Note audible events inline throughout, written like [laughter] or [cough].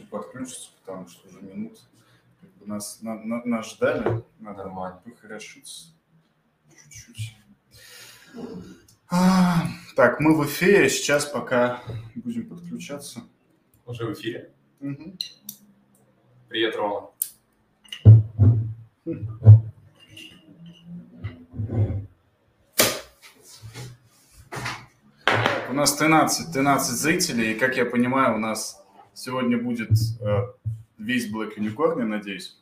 подключиться, потому что уже минут как бы нас, на, на, нас ждали. Надо Нормально. похорошиться чуть-чуть. А, так, мы в эфире. Сейчас пока будем подключаться. Уже в эфире? Угу. Привет, Рома. У нас 13, 13 зрителей, и, как я понимаю, у нас сегодня будет э, весь Black Unicorn, я надеюсь.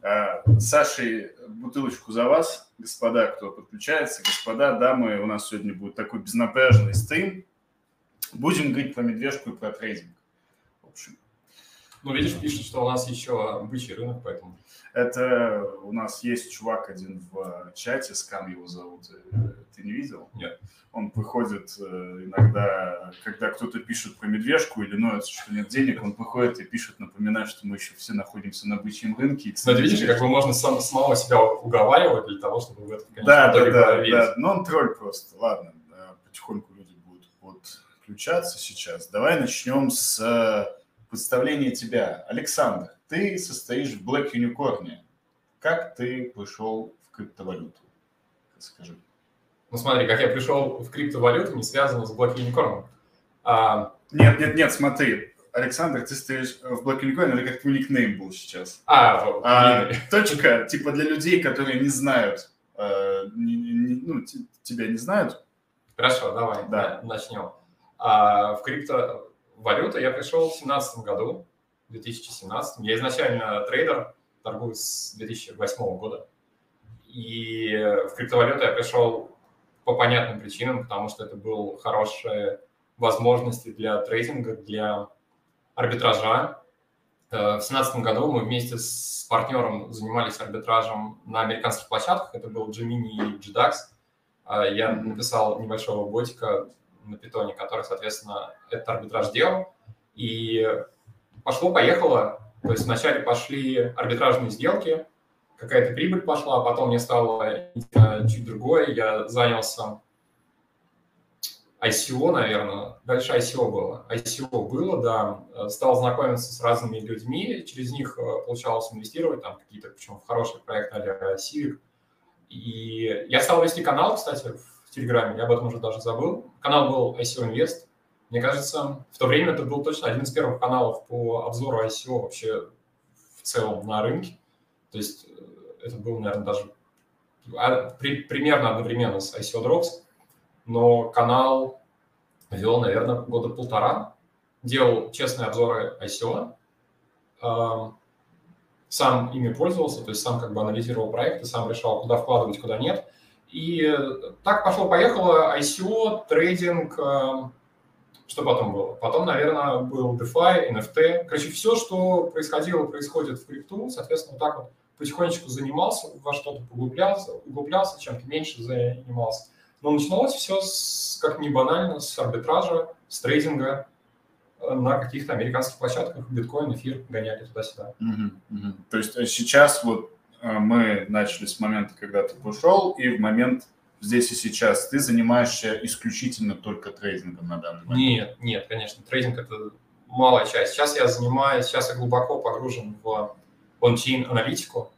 Э, Сашей, бутылочку за вас, господа, кто подключается. Господа, дамы, у нас сегодня будет такой безнапряженный стрим. Будем говорить про медвежку и про трейдинг. В общем. Ну, видишь, пишет, что у нас еще бычий рынок, поэтому... Это у нас есть чувак один в чате, Скам его зовут. Ты не видел? Нет он выходит э, иногда, когда кто-то пишет про медвежку или ноется, что нет денег, он выходит и пишет, напоминает, что мы еще все находимся на бычьем рынке. Но видишь, как бы можно сам, самого себя уговаривать для того, чтобы в это, конечно, да, да, да, да, но он тролль просто. Ладно, потихоньку люди будут подключаться сейчас. Давай начнем с э, представления тебя. Александр, ты состоишь в Black Unicorn. Как ты пришел в криптовалюту? Скажи. Ну смотри, как я пришел в криптовалюту, не связано с Black Unicorn. А... Нет, нет, нет, смотри. Александр, ты стоишь в Black Unicorn, или как твой никнейм был сейчас? А, а точка, типа для людей, которые не знают, э, не, не, ну, тебя не знают. Хорошо, давай, да. начнем. А, в криптовалюту я пришел в 2017 году, в 2017. Я изначально трейдер, торгую с 2008 года. И в криптовалюту я пришел по понятным причинам, потому что это был хорошие возможности для трейдинга, для арбитража. Э, в 2017 году мы вместе с партнером занимались арбитражем на американских площадках. Это был Gemini и GDAX. Э, я написал небольшого ботика на питоне, который, соответственно, этот арбитраж делал. И пошло-поехало. То есть вначале пошли арбитражные сделки, какая-то прибыль пошла, а потом мне стало чуть другое, я занялся ICO, наверное, дальше ICO было. ICO было, да, стал знакомиться с разными людьми, через них э, получалось инвестировать, там какие-то, причем в хорошие проекты а Civic. И я стал вести канал, кстати, в Телеграме, я об этом уже даже забыл. Канал был ICO Invest. Мне кажется, в то время это был точно один из первых каналов по обзору ICO вообще в целом на рынке. То есть это был, наверное, даже а, при, примерно одновременно с ICO Drops, но канал вел, наверное, года полтора, делал честные обзоры ICO, э, сам ими пользовался, то есть сам как бы анализировал проекты, сам решал, куда вкладывать, куда нет. И так пошло-поехало, ICO, трейдинг, э, что потом было? Потом, наверное, был DeFi, NFT. Короче, все, что происходило, происходит в крипту, соответственно, вот так вот потихонечку занимался, во что-то поглублялся, углублялся, чем-то меньше занимался. Но начиналось все, с, как ни банально, с арбитража, с трейдинга э, на каких-то американских площадках, биткоин, эфир гоняли туда-сюда. Угу, угу. То есть э, сейчас вот э, мы начали с момента, когда ты пришел, и в момент здесь и сейчас ты занимаешься исключительно только трейдингом на данный момент? Нет, нет, конечно, трейдинг – это малая часть. Сейчас я занимаюсь, сейчас я глубоко погружен в он-чейн аналитику,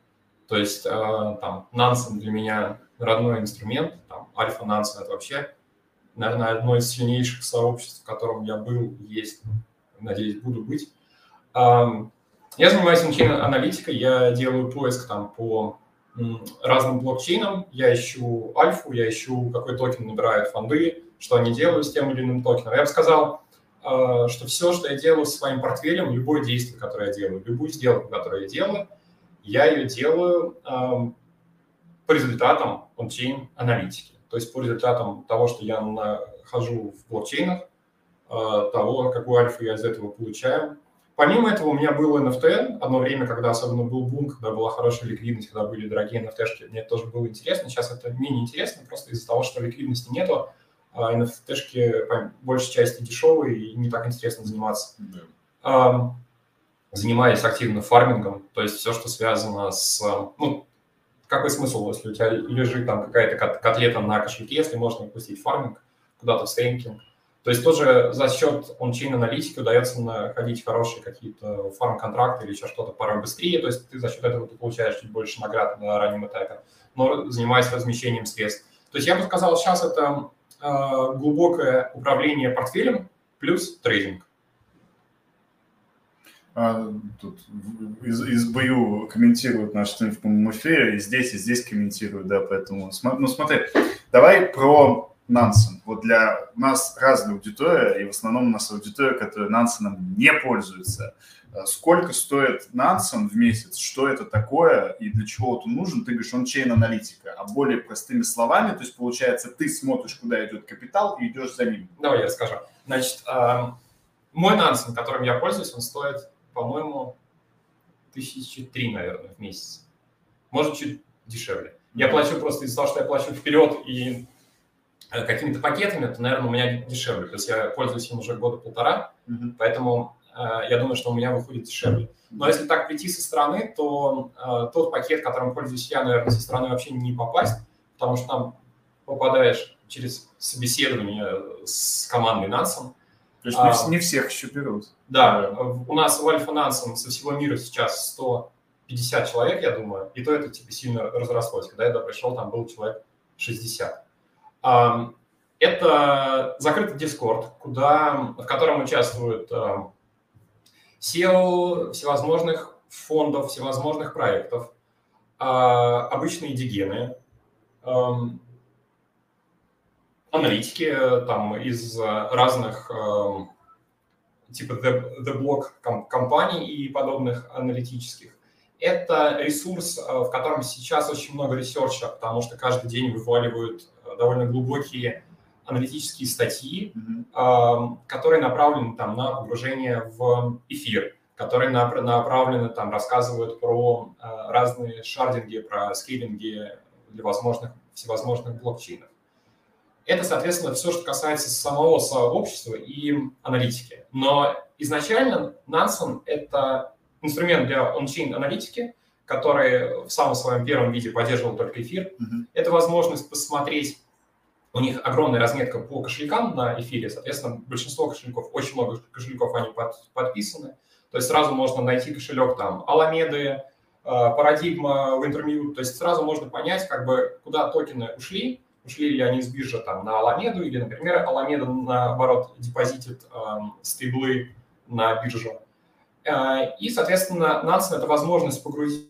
то есть э, там Nansen для меня родной инструмент, там Альфа Nansen это вообще, наверное, одно из сильнейших сообществ, в котором я был, есть, надеюсь, буду быть. Я занимаюсь аналитикой, я делаю поиск там по разным блокчейнам, я ищу альфу, я ищу, какой токен набирают фонды, что они делают с тем или иным токеном. Я бы сказал, э, что все, что я делаю с своим портфелем, любое действие, которое я делаю, любую сделку, которую я делаю – я ее делаю по результатам ончейн аналитики. То есть по результатам того, что я нахожу в блокчейнах, э, того, какую альфу я из этого получаю. Помимо этого у меня был NFT. Одно время, когда особенно был бум, когда была хорошая ликвидность, когда были дорогие NFT-шки, мне это тоже было интересно. Сейчас это менее интересно, просто из-за того, что ликвидности нету, а NFT-шки по большей части дешевые и не так интересно заниматься. Yeah занимаюсь активно фармингом, то есть все, что связано с... Ну, какой смысл, если у тебя лежит там какая-то котлета на кошельке, если можно пустить фарминг куда-то в стейкинг. То есть тоже за счет ончейн аналитики удается находить хорошие какие-то фарм-контракты или еще что-то порой быстрее. То есть ты за счет этого ты получаешь чуть больше наград на раннем этапе, но занимаясь размещением средств. То есть я бы сказал, сейчас это э, глубокое управление портфелем плюс трейдинг. А, тут из, из БУ комментируют наш стрим в прямом эфире, и здесь, и здесь комментируют, да, поэтому... Ну, смотри, давай про Нансен. Вот для нас разная аудитория, и в основном у нас аудитория, которая Нансеном не пользуется. А сколько стоит Нансен в месяц? Что это такое и для чего он нужен? Ты говоришь, он чейн-аналитика. А более простыми словами, то есть получается, ты смотришь, куда идет капитал и идешь за ним. Давай я расскажу. Значит, мой Нансен, которым я пользуюсь, он стоит, по-моему, тысячи три, наверное, в месяц. Может, чуть дешевле. Я плачу просто из-за того, что я плачу вперед и Э, какими-то пакетами, то, наверное, у меня дешевле. То есть я пользуюсь им уже года полтора, mm-hmm. поэтому э, я думаю, что у меня выходит дешевле. Но если так прийти со стороны, то э, тот пакет, которым пользуюсь я, наверное, со стороны вообще не попасть, потому что там попадаешь через собеседование с командой Нансом. То есть а, не всех еще берут. Да, у нас в Альфа Нансом со всего мира сейчас 150 человек, я думаю, и то это типа сильно разрослось. Когда я туда пришел, там был человек 60. Это закрытый Discord, куда, в котором участвуют SEO всевозможных фондов, всевозможных проектов, а, обычные дигены, аналитики там из разных типа The, The Block компаний и подобных аналитических. Это ресурс, в котором сейчас очень много research а, потому что каждый день вываливают довольно глубокие аналитические статьи, mm-hmm. которые направлены там на погружение в эфир, которые направлены там рассказывают про а, разные sharding и, про scaling и для возможных всевозможных блокчейнов. Это, соответственно, все, что касается самого сообщества и аналитики. Но изначально Nansen — это инструмент для ончейн аналитики, который в самом своем первом виде поддерживал только эфир. Mm-hmm. Это возможность посмотреть у них огромная разметка по кошелькам на эфире, соответственно, большинство кошельков, очень много кошельков, они под, подписаны. То есть сразу можно найти кошелек там Аламеды, э, парадигма, Wintermute, то есть сразу можно понять, как бы, куда токены ушли, ушли ли они с биржи там на Аламеду, или, например, Аламеда, наоборот, депозитит э, стейблы на биржу. Э, и, соответственно, Nansen – это возможность погрузиться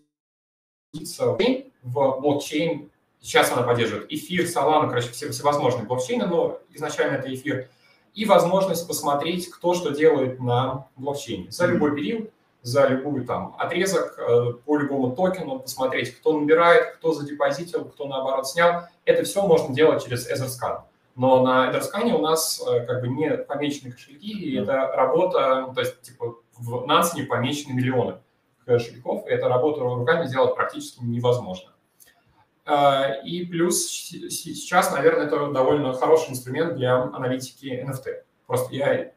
в блокчейн Сейчас она поддерживает эфир, Solana, короче, все, всевозможные блокчейны, но изначально это эфир. И возможность посмотреть, кто что делает на блокчейне за любой период, за любой там отрезок, э, по любому токену, посмотреть, кто набирает, кто задепозитил, кто наоборот снял. Это все можно делать через Etherscan. Но на Etherscan у нас э, как бы не помечены кошельки, и это работа, то есть типа в Nansen е помечены миллионы кошельков, и эту работу руками сделать практически невозможно. А, и плюс сейчас, наверное, это довольно хороший инструмент для аналитики NFT. Просто я,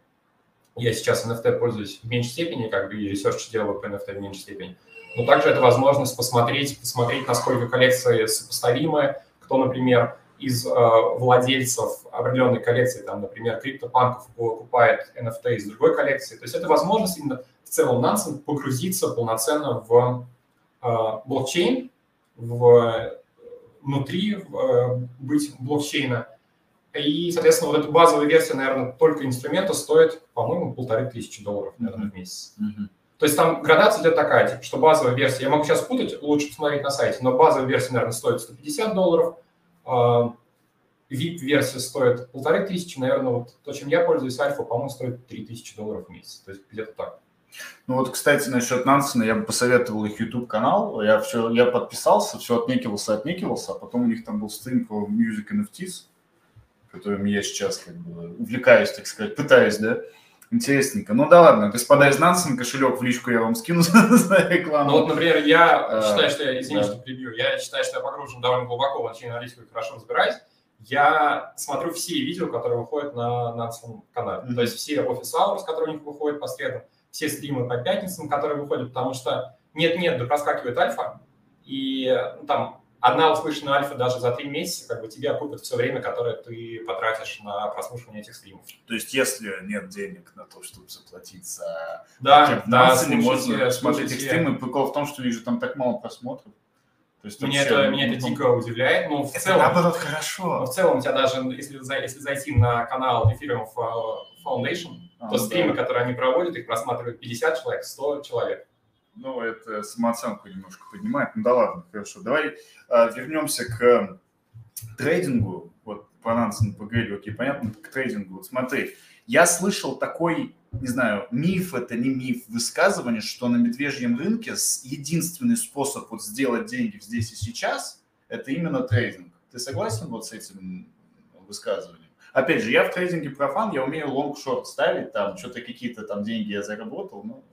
я сейчас NFT пользуюсь в меньшей степени, как бы и research делаю по NFT в меньшей степени. Но также это возможность посмотреть, посмотреть, насколько коллекции сопоставимы, кто, например, из э, владельцев определенной коллекции, там, например, криптопанков покупает NFT из другой коллекции. То есть это возможность именно в целом Nansen погрузиться полноценно в э, блокчейн, в внутри э, быть блокчейна. И, соответственно, вот эта базовая версия, наверное, только инструмента стоит, по-моему, полторы тысячи долларов, наверное, в месяц. Mm-hmm. То есть там градация идет такая, типа, что базовая версия, я могу сейчас путать, лучше посмотреть на сайте, но базовая версия, наверное, стоит 150 долларов, VIP-версия стоит полторы тысячи, наверное, вот то, чем я пользуюсь, альфа, по-моему, стоит 3000 долларов в месяц, то есть где-то так. Ну вот, кстати, насчет Нансена, я бы посоветовал их YouTube-канал. Я, все, я подписался, все отнекивался, отнекивался, а потом у них там был стрим про Music NFTs, которым я сейчас как бы увлекаюсь, так сказать, пытаюсь, да. Интересненько. Ну да ладно, господа из Нансен, кошелек в личку я вам скину [laughs] за рекламу. Ну вот, например, я а, считаю, что я, извини, что прибью, я считаю, что я погружен довольно глубоко в аналитику и хорошо разбираюсь. Я смотрю все видео, которые выходят на Нансен канале. То есть все офис hours, которые у них выходят по средам, все стримы по пятницам, которые выходят, потому что нет-нет, да проскакивает альфа, и ну, там одна услышанная альфа даже за три месяца как бы тебе окупит все время, которое ты потратишь на прослушивание этих стримов. То есть, если нет денег на то, чтобы заплатить за Да, да, слушайте, можно смотреть их стримы. Прикол в том, что вижу там так мало просмотров. То есть, Меня это, меня это дико удивляет, но в Это целом... наоборот Но хорошо. в целом у тебя даже, если, если зайти на канал Ethereum Fo- Foundation, А, то да. стримы, которые они проводят, их просматривают 50 человек, 100 человек. Ну, это самооценку немножко поднимает. Ну да ладно, хорошо. Давай а, вернемся к э, трейдингу. Вот по Нансену поговорили, окей, понятно, к трейдингу. Вот смотри, я слышал такой, не знаю, миф, это не миф, высказывание, что на медвежьем рынке единственный способ вот сделать деньги здесь и сейчас, это именно трейдинг. Ты согласен вот с этим высказыванием? Опять же, я в трейдинге профан, я умею лонг-шорт ставить, там что-то какие-то там деньги я заработал, ну,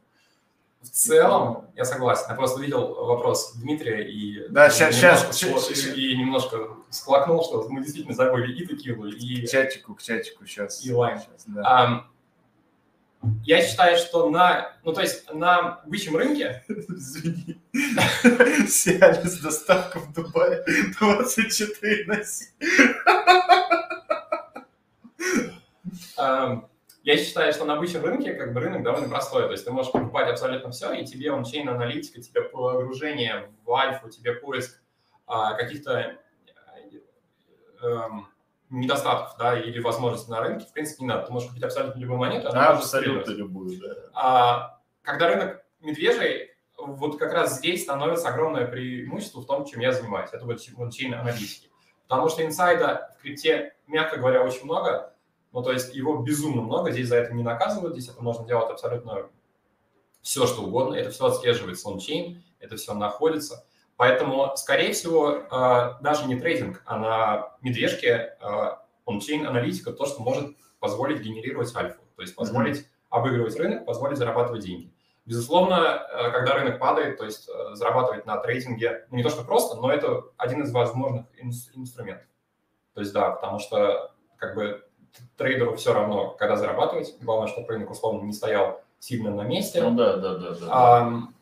В целом, я согласен. Я просто видел вопрос Дмитрия и, Да, скло- ща- ща- и немножко склокнул, что мы действительно забыли и текилу, и, К чатику, к чатику сейчас. и лайм. Сейчас, да. Ам, я считаю, что на, ну то есть на бычьем рынке Извини. Сиалис доставка в Дубае 24 на 7. Эм, Я считаю, что на бычьем рынке как бы рынок довольно простой. То есть ты можешь покупать абсолютно все, и тебе ончейн аналитика, тебе погружение в альфу, тебе поиск а, каких-то э, эм, недостатков да, или возможностей на рынке, в принципе, не надо. Ты можешь купить абсолютно любую монету, она Да, может абсолютно любую, да. А когда рынок медвежий, вот как раз здесь становится огромное преимущество в том, чем я занимаюсь. Это вот ончейн аналитики. Потому что инсайда в крипте, мягко говоря, очень много. Ну, то есть его безумно много, здесь за это не наказывают, здесь это можно делать абсолютно все, что угодно. Это все отслеживается ончейн, это все находится. Поэтому, скорее всего, э, даже не трейдинг, а на медвежке ончейн аналитика то, что может позволить генерировать альфу, то есть позволить обыгрывать рынок, позволить зарабатывать деньги. Безусловно, э, когда рынок падает, то есть зарабатывать на трейдинге, ну, не то что просто, но это один из возможных инс- инструментов. То есть да, потому что как бы трейдеру все равно, когда зарабатывать, главное, чтобы рынок условно не стоял сильно на месте. Ну да, да, да, да. Ам,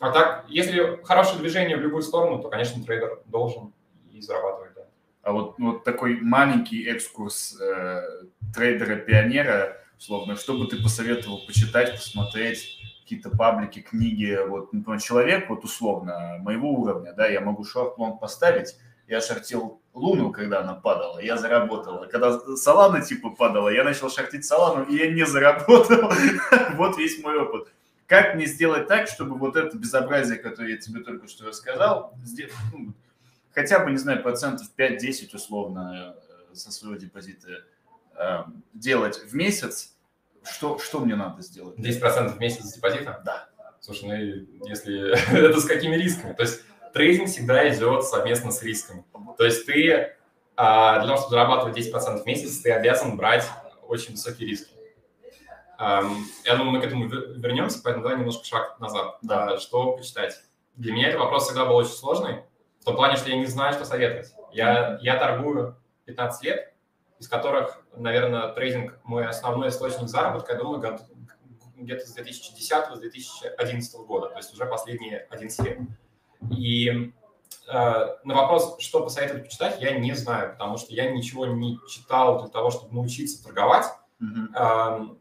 А так, если хорошее движение в любую сторону, то, конечно, трейдер должен и зарабатывать. Да. А вот, ну, вот такой маленький экскурс э, трейдера-пионера, условно, что бы ты посоветовал почитать, посмотреть, какие-то паблики, книги, вот, например, человек, вот условно, моего уровня, да, я могу шорт-лонг поставить, я шортил Луну, когда она падала, я заработал. А когда Солана типа падала, я начал шортить Солану, и я не заработал. [laughs] Вот весь мой опыт. Как мне сделать так, чтобы вот это безобразие, которое я тебе только что рассказал, сделать, ну, хотя бы, не знаю, процентов 5-10 условно э, со своего депозита э, делать в месяц, что, что мне надо сделать? 10% в месяц с депозита? Да. Слушай, ну если [laughs] это с какими рисками? То есть трейдинг всегда идет совместно с рисками. То есть ты а, для того, чтобы зарабатывать 10% в месяц, ты обязан брать очень высокие риски. Я думаю, мы к этому вер- вернемся, поэтому давай немножко шаг назад. Да. А, Что почитать? Для меня этот вопрос всегда был очень сложный, в том плане, что я не знаю, что советовать. Я, я торгую 15 лет, из которых, наверное, трейдинг мой основной источник заработка, я думаю, где-то с 2010-2011 года, то есть уже последние 11 лет. И э, на вопрос, что посоветовать почитать, я не знаю, потому что я ничего не читал для того, чтобы научиться торговать. Эм,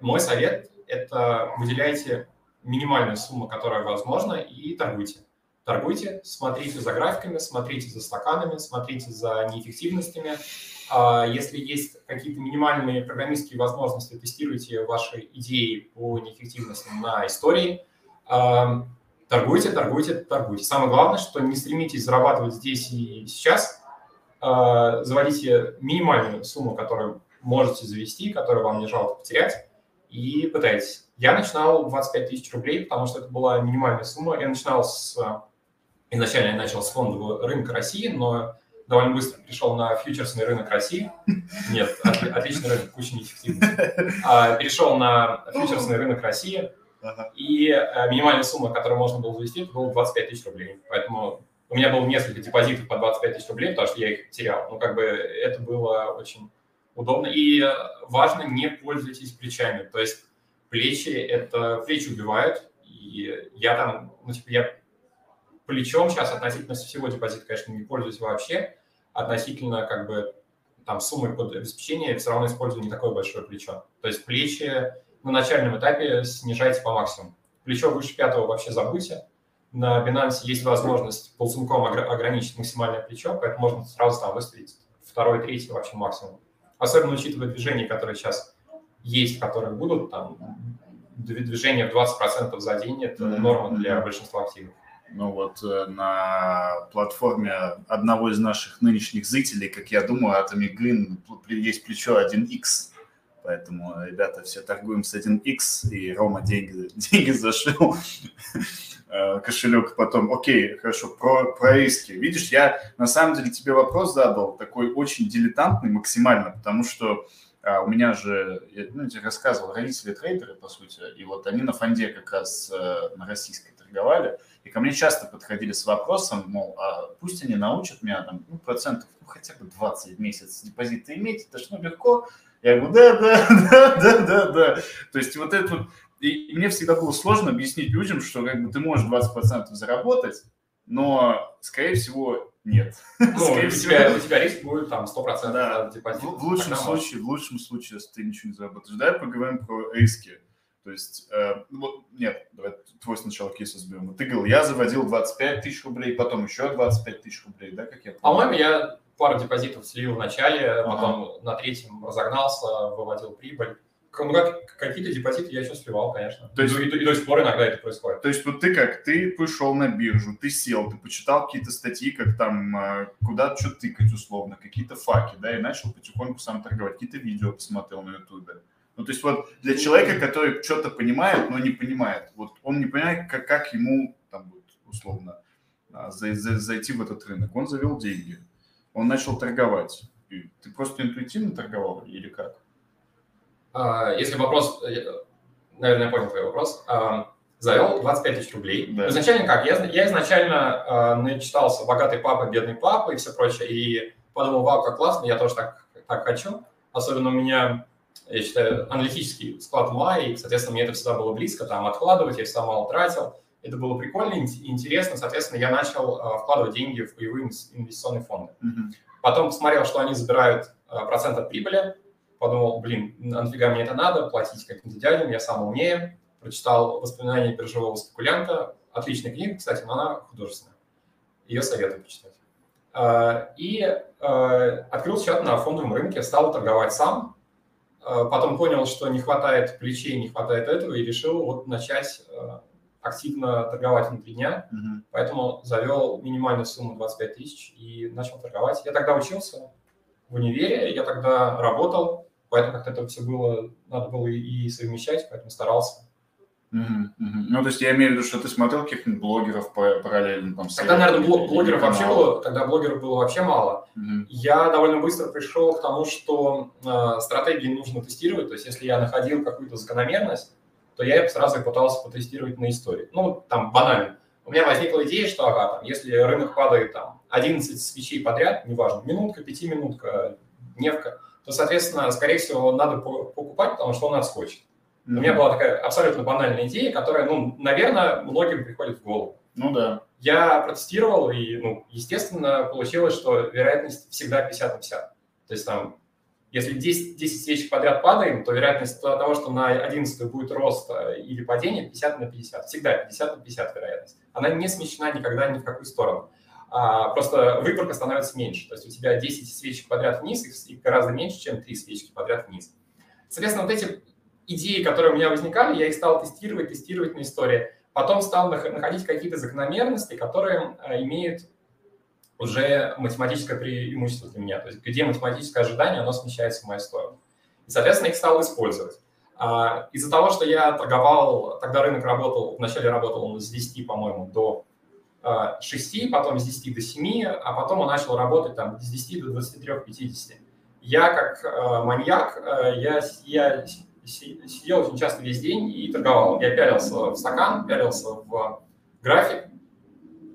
Мой совет – это выделяйте минимальную сумму, которая возможна, и торгуйте. Торгуйте, смотрите за графиками, смотрите за стаканами, смотрите за неэффективностями. А Если есть какие-то минимальные программистские возможности, тестируйте ваши идеи по неэффективностям на истории. Торгуйте, торгуйте, торгуйте. Самое главное, что не стремитесь зарабатывать здесь и сейчас. Э, Заводите минимальную сумму, которую можете завести, которую вам не жалко потерять, и пытайтесь. Я начинал 25 тысяч рублей, потому что это была минимальная сумма. Я начинал с... Изначально я начал с фондового рынка России, но довольно быстро перешел на фьючерсный рынок России. Нет, от- отличный рынок, куча неэффективности. А, Перешел на фьючерсный рынок России, И э, минимальная сумма, которую можно было завести, это было 25 тысяч рублей. Поэтому у меня было несколько депозитов по 25 тысяч рублей, потому что я их терял. Ну, как бы это было очень удобно. И важно, не пользуйтесь плечами. То есть плечи, это плечи убивают. И я там, ну, типа, я плечом сейчас относительно всего депозита, конечно, не пользуюсь вообще. Относительно как бы там суммы под обеспечение все равно использую не такое большое плечо. То есть плечи на начальном этапе снижайте по максимуму. Плечо выше пятого вообще забудьте. На Binance есть возможность полцинком ограничить максимальное плечо, поэтому можно сразу там выставить второй, третий вообще максимум. Особенно учитывая движения, которые сейчас есть, которые будут, там, движение в 20% за день – это норма для большинства активов. Ну вот э, на платформе одного из наших нынешних зрителей, как я думаю, от Amigrin есть плечо 1x. Поэтому, ребята, все торгуем с 1x, и Рома деньги, [laughs] деньги зашил, э, кошелек потом. Окей, хорошо, про, про риски. Видишь, я на самом деле тебе вопрос задал, такой очень дилетантный максимально, потому что а, у меня же, я ну, тебе рассказывал, родители трейдеры, по сути, и вот они на фонде как раз э, на российской торговали, и ко мне часто подходили с вопросом, мол, а пусть они научат меня там, ну, процентов, ну, хотя бы 20 в месяц депозита иметь, это ж ну легко. Я говорю, да, да, [laughs] да, да, да, да. То есть вот это вот, и мне всегда было сложно объяснить людям, что как бы ты можешь 20% заработать, но, скорее всего, нет. [laughs] Ну, скорее у, всего, тебя, у тебя риск будет там 100% да. депозита. В, в лучшем случае, в лучшем случае, если ты ничего не заработаешь. Давай поговорим про риски. То есть, э, ну, нет, давай твой сначала кейс разберем. Ты говорил, я заводил 25 тысяч рублей, потом еще 25 тысяч рублей, да, как я помню? По-моему, я пару депозитов слил в начале, ага. потом на третьем разогнался, выводил прибыль. Ну, как, какие-то депозиты я еще сливал, конечно. То есть, и, и, и до сих пор иногда это происходит. То есть вот ты как, ты пошел на биржу, ты сел, ты почитал какие-то статьи, как там, э, куда что тыкать условно, какие-то факи, да, и начал потихоньку сам торговать, какие-то видео посмотрел на ютубе. Ну, то есть вот для человека, который что-то понимает, но не понимает, вот он не понимает, как, как ему, там, вот, условно, а, зайти в этот рынок. Он завел деньги, он начал торговать. И ты просто интуитивно торговал или как? А, если вопрос, наверное, я понял твой вопрос. А, завел 25 тысяч рублей. Да. Изначально как? Я, я изначально начитался «Богатый папа, бедный папа» и все прочее, и подумал, вау, как классно, я тоже так, так хочу. Особенно у меня я считаю, аналитический склад ума, и, соответственно, мне это всегда было близко, там, откладывать, я всегда мало тратил. Это было прикольно и интересно, соответственно, я начал uh, вкладывать деньги в боевые инвестиционные фонды. Mm-hmm. Потом посмотрел, что они забирают uh, процент от прибыли, подумал, блин, нафига мне это надо, платить каким-то дядям, я сам умнее. Прочитал «Воспоминания биржевого спекулянта», отличная книга, кстати, но она художественная. Ее советую почитать. Uh, и открыл счет на фондовом рынке, стал торговать сам, Э, потом понял, что не хватает плечей, не хватает этого, и решил вот начать э, активно торговать внутри дня. Mm-hmm. Поэтому завел минимальную сумму 25 тысяч и начал торговать. Я тогда учился в универе, я тогда работал, поэтому как-то это все было, надо было и совмещать, поэтому старался. Угу, угу. Ну, то есть я имею в виду, что ты смотрел каких-нибудь блогеров параллельно? Там, тогда, наверное, блогеров вообще было, тогда блогеров было вообще мало. Угу. Я довольно быстро пришел к тому, что э, стратегии нужно тестировать. То есть если я находил какую-то закономерность, то я сразу пытался потестировать на истории. Ну, там, банально. У меня возникла идея, что, ага, там, если рынок падает там 11 свечей подряд, неважно, минутка, пятиминутка, дневка, то, соответственно, скорее всего, надо покупать, потому что он отскочит. У меня была такая абсолютно банальная идея, которая, ну, наверное, многим приходит в голову. Ну да. Я протестировал, и, ну, естественно, получилось, что вероятность всегда 50 на 50. То есть там, если 10, 10 свечек подряд падаем, то вероятность того, что на 11 будет рост э, или падение, 50 на 50. Всегда 50 на 50 вероятность. Она не смещена никогда ни в какую сторону. А, просто выборка становится меньше. То есть у тебя 10 свечек подряд вниз, их гораздо меньше, чем 3 свечки подряд вниз. Соответственно, вот эти идеи, которые у меня возникали, я их стал тестировать, тестировать на истории. Потом стал находить какие-то закономерности, которые э, имеют уже математическое преимущество для меня. То есть где математическое ожидание, оно смещается в мою сторону. И, соответственно, их стал использовать. А, из-за того, что я торговал, тогда рынок работал, вначале работал он с 10, по-моему, до 6, а, потом с 10 до 7, а потом он начал работать там с 10 до 23-50. Я как э, маньяк, э, я, я сидел очень часто весь день и торговал. Я пялился в стакан, пялился в график.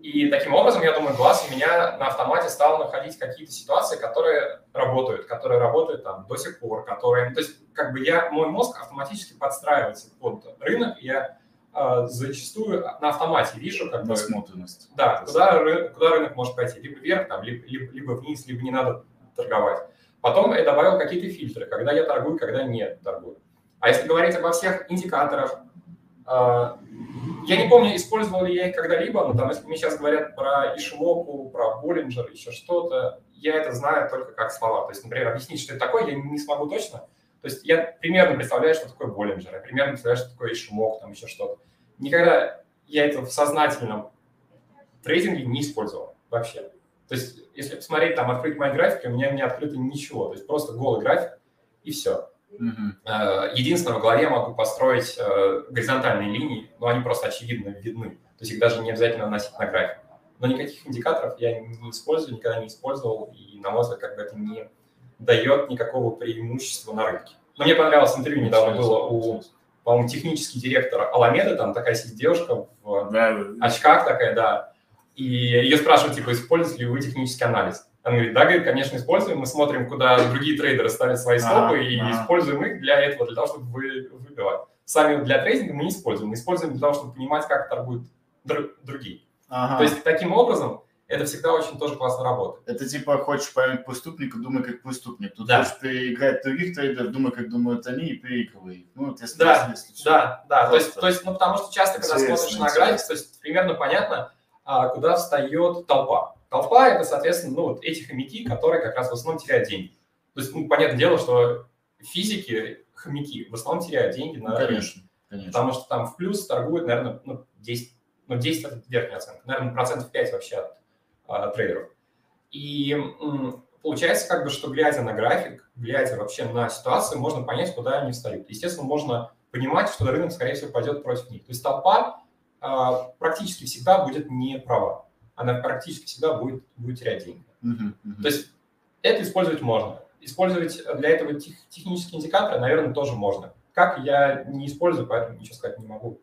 И таким образом, я думаю, глаз у меня на автомате стал находить какие-то ситуации, которые работают, которые работают там до сих пор, которые... То есть как бы я, мой мозг автоматически подстраивается под рынок, я э, зачастую на автомате вижу, как бы, Насмотренность. да, куда, ры- куда рынок может пойти. Либо вверх, там, либо, либо, либо вниз, либо не надо торговать. Потом я добавил какие-то фильтры, когда я торгую, когда не торгую. А если говорить обо всех индикаторах, я не помню, использовал ли я их когда-либо, но там, если мне сейчас говорят про Ишимоку, про Боллинджер, еще что-то, я это знаю только как слова. То есть, например, объяснить, что это такое, я не смогу точно. То есть я примерно представляю, что такое Боллинджер, я примерно представляю, что такое Ишимок, там еще что-то. Никогда я это в сознательном трейдинге не использовал вообще. То есть, если посмотреть, там, открыть мои графики, у меня не открыто ничего. То есть просто голый график и все. Э, Единственное, в голове я могу построить э, горизонтальные линии, но они просто очевидно видны. То есть их даже не обязательно наносить на график. Но никаких индикаторов я не использую, никогда не использовал, и, на мой взгляд, как бы это не дает никакого преимущества на рынке. Но мне понравилось интервью недавно было у, по-моему, технический директор Аламеды, там такая сидит девушка в Да, очках такая, да. И ее спрашивают, типа, используете ли вы технический анализ? Она говорит, да, говорит, конечно, используем. Мы смотрим, куда другие трейдеры ставят свои стопы Ага, и ага. используем их для этого, для того, чтобы вы, выбивать. Сами для трейдинга мы не используем. Мы используем для того, чтобы понимать, как торгуют дру- другие. Ага. То есть таким образом это всегда очень тоже классно работает. Это типа хочешь поймать преступника, думай как преступник. Тут Да. хочешь переиграть других трейдеров, думай, как думают они, и переигрывай их. Ну, вот если, Да, если, если. Да, да. То есть, то есть, ну, потому что часто, когда Интересно, смотришь на график, то есть примерно понятно, а, куда встает толпа. Толпа – это, соответственно, ну, вот эти хомяки, которые как раз в основном теряют деньги. То есть, ну, понятное дело, что физики, хомяки, в основном теряют деньги на Ну, рынке. конечно, конечно. Потому что там в плюс торгуют, наверное, ну, 10, ну, 10 это верхняя оценка, наверное, процентов 5 вообще от а, трейдеров. И м, получается, как бы, что глядя на график, глядя вообще на ситуацию, можно понять, куда они встают. Естественно, можно понимать, что рынок, скорее всего, пойдет против них. То есть толпа а, практически всегда будет не права. Она практически всегда будет, будет терять деньги. Мгм, мгм. То есть это использовать можно. Использовать для этого тех- технические индикаторы, наверное, тоже можно. Как я не использую, поэтому ничего сказать не могу.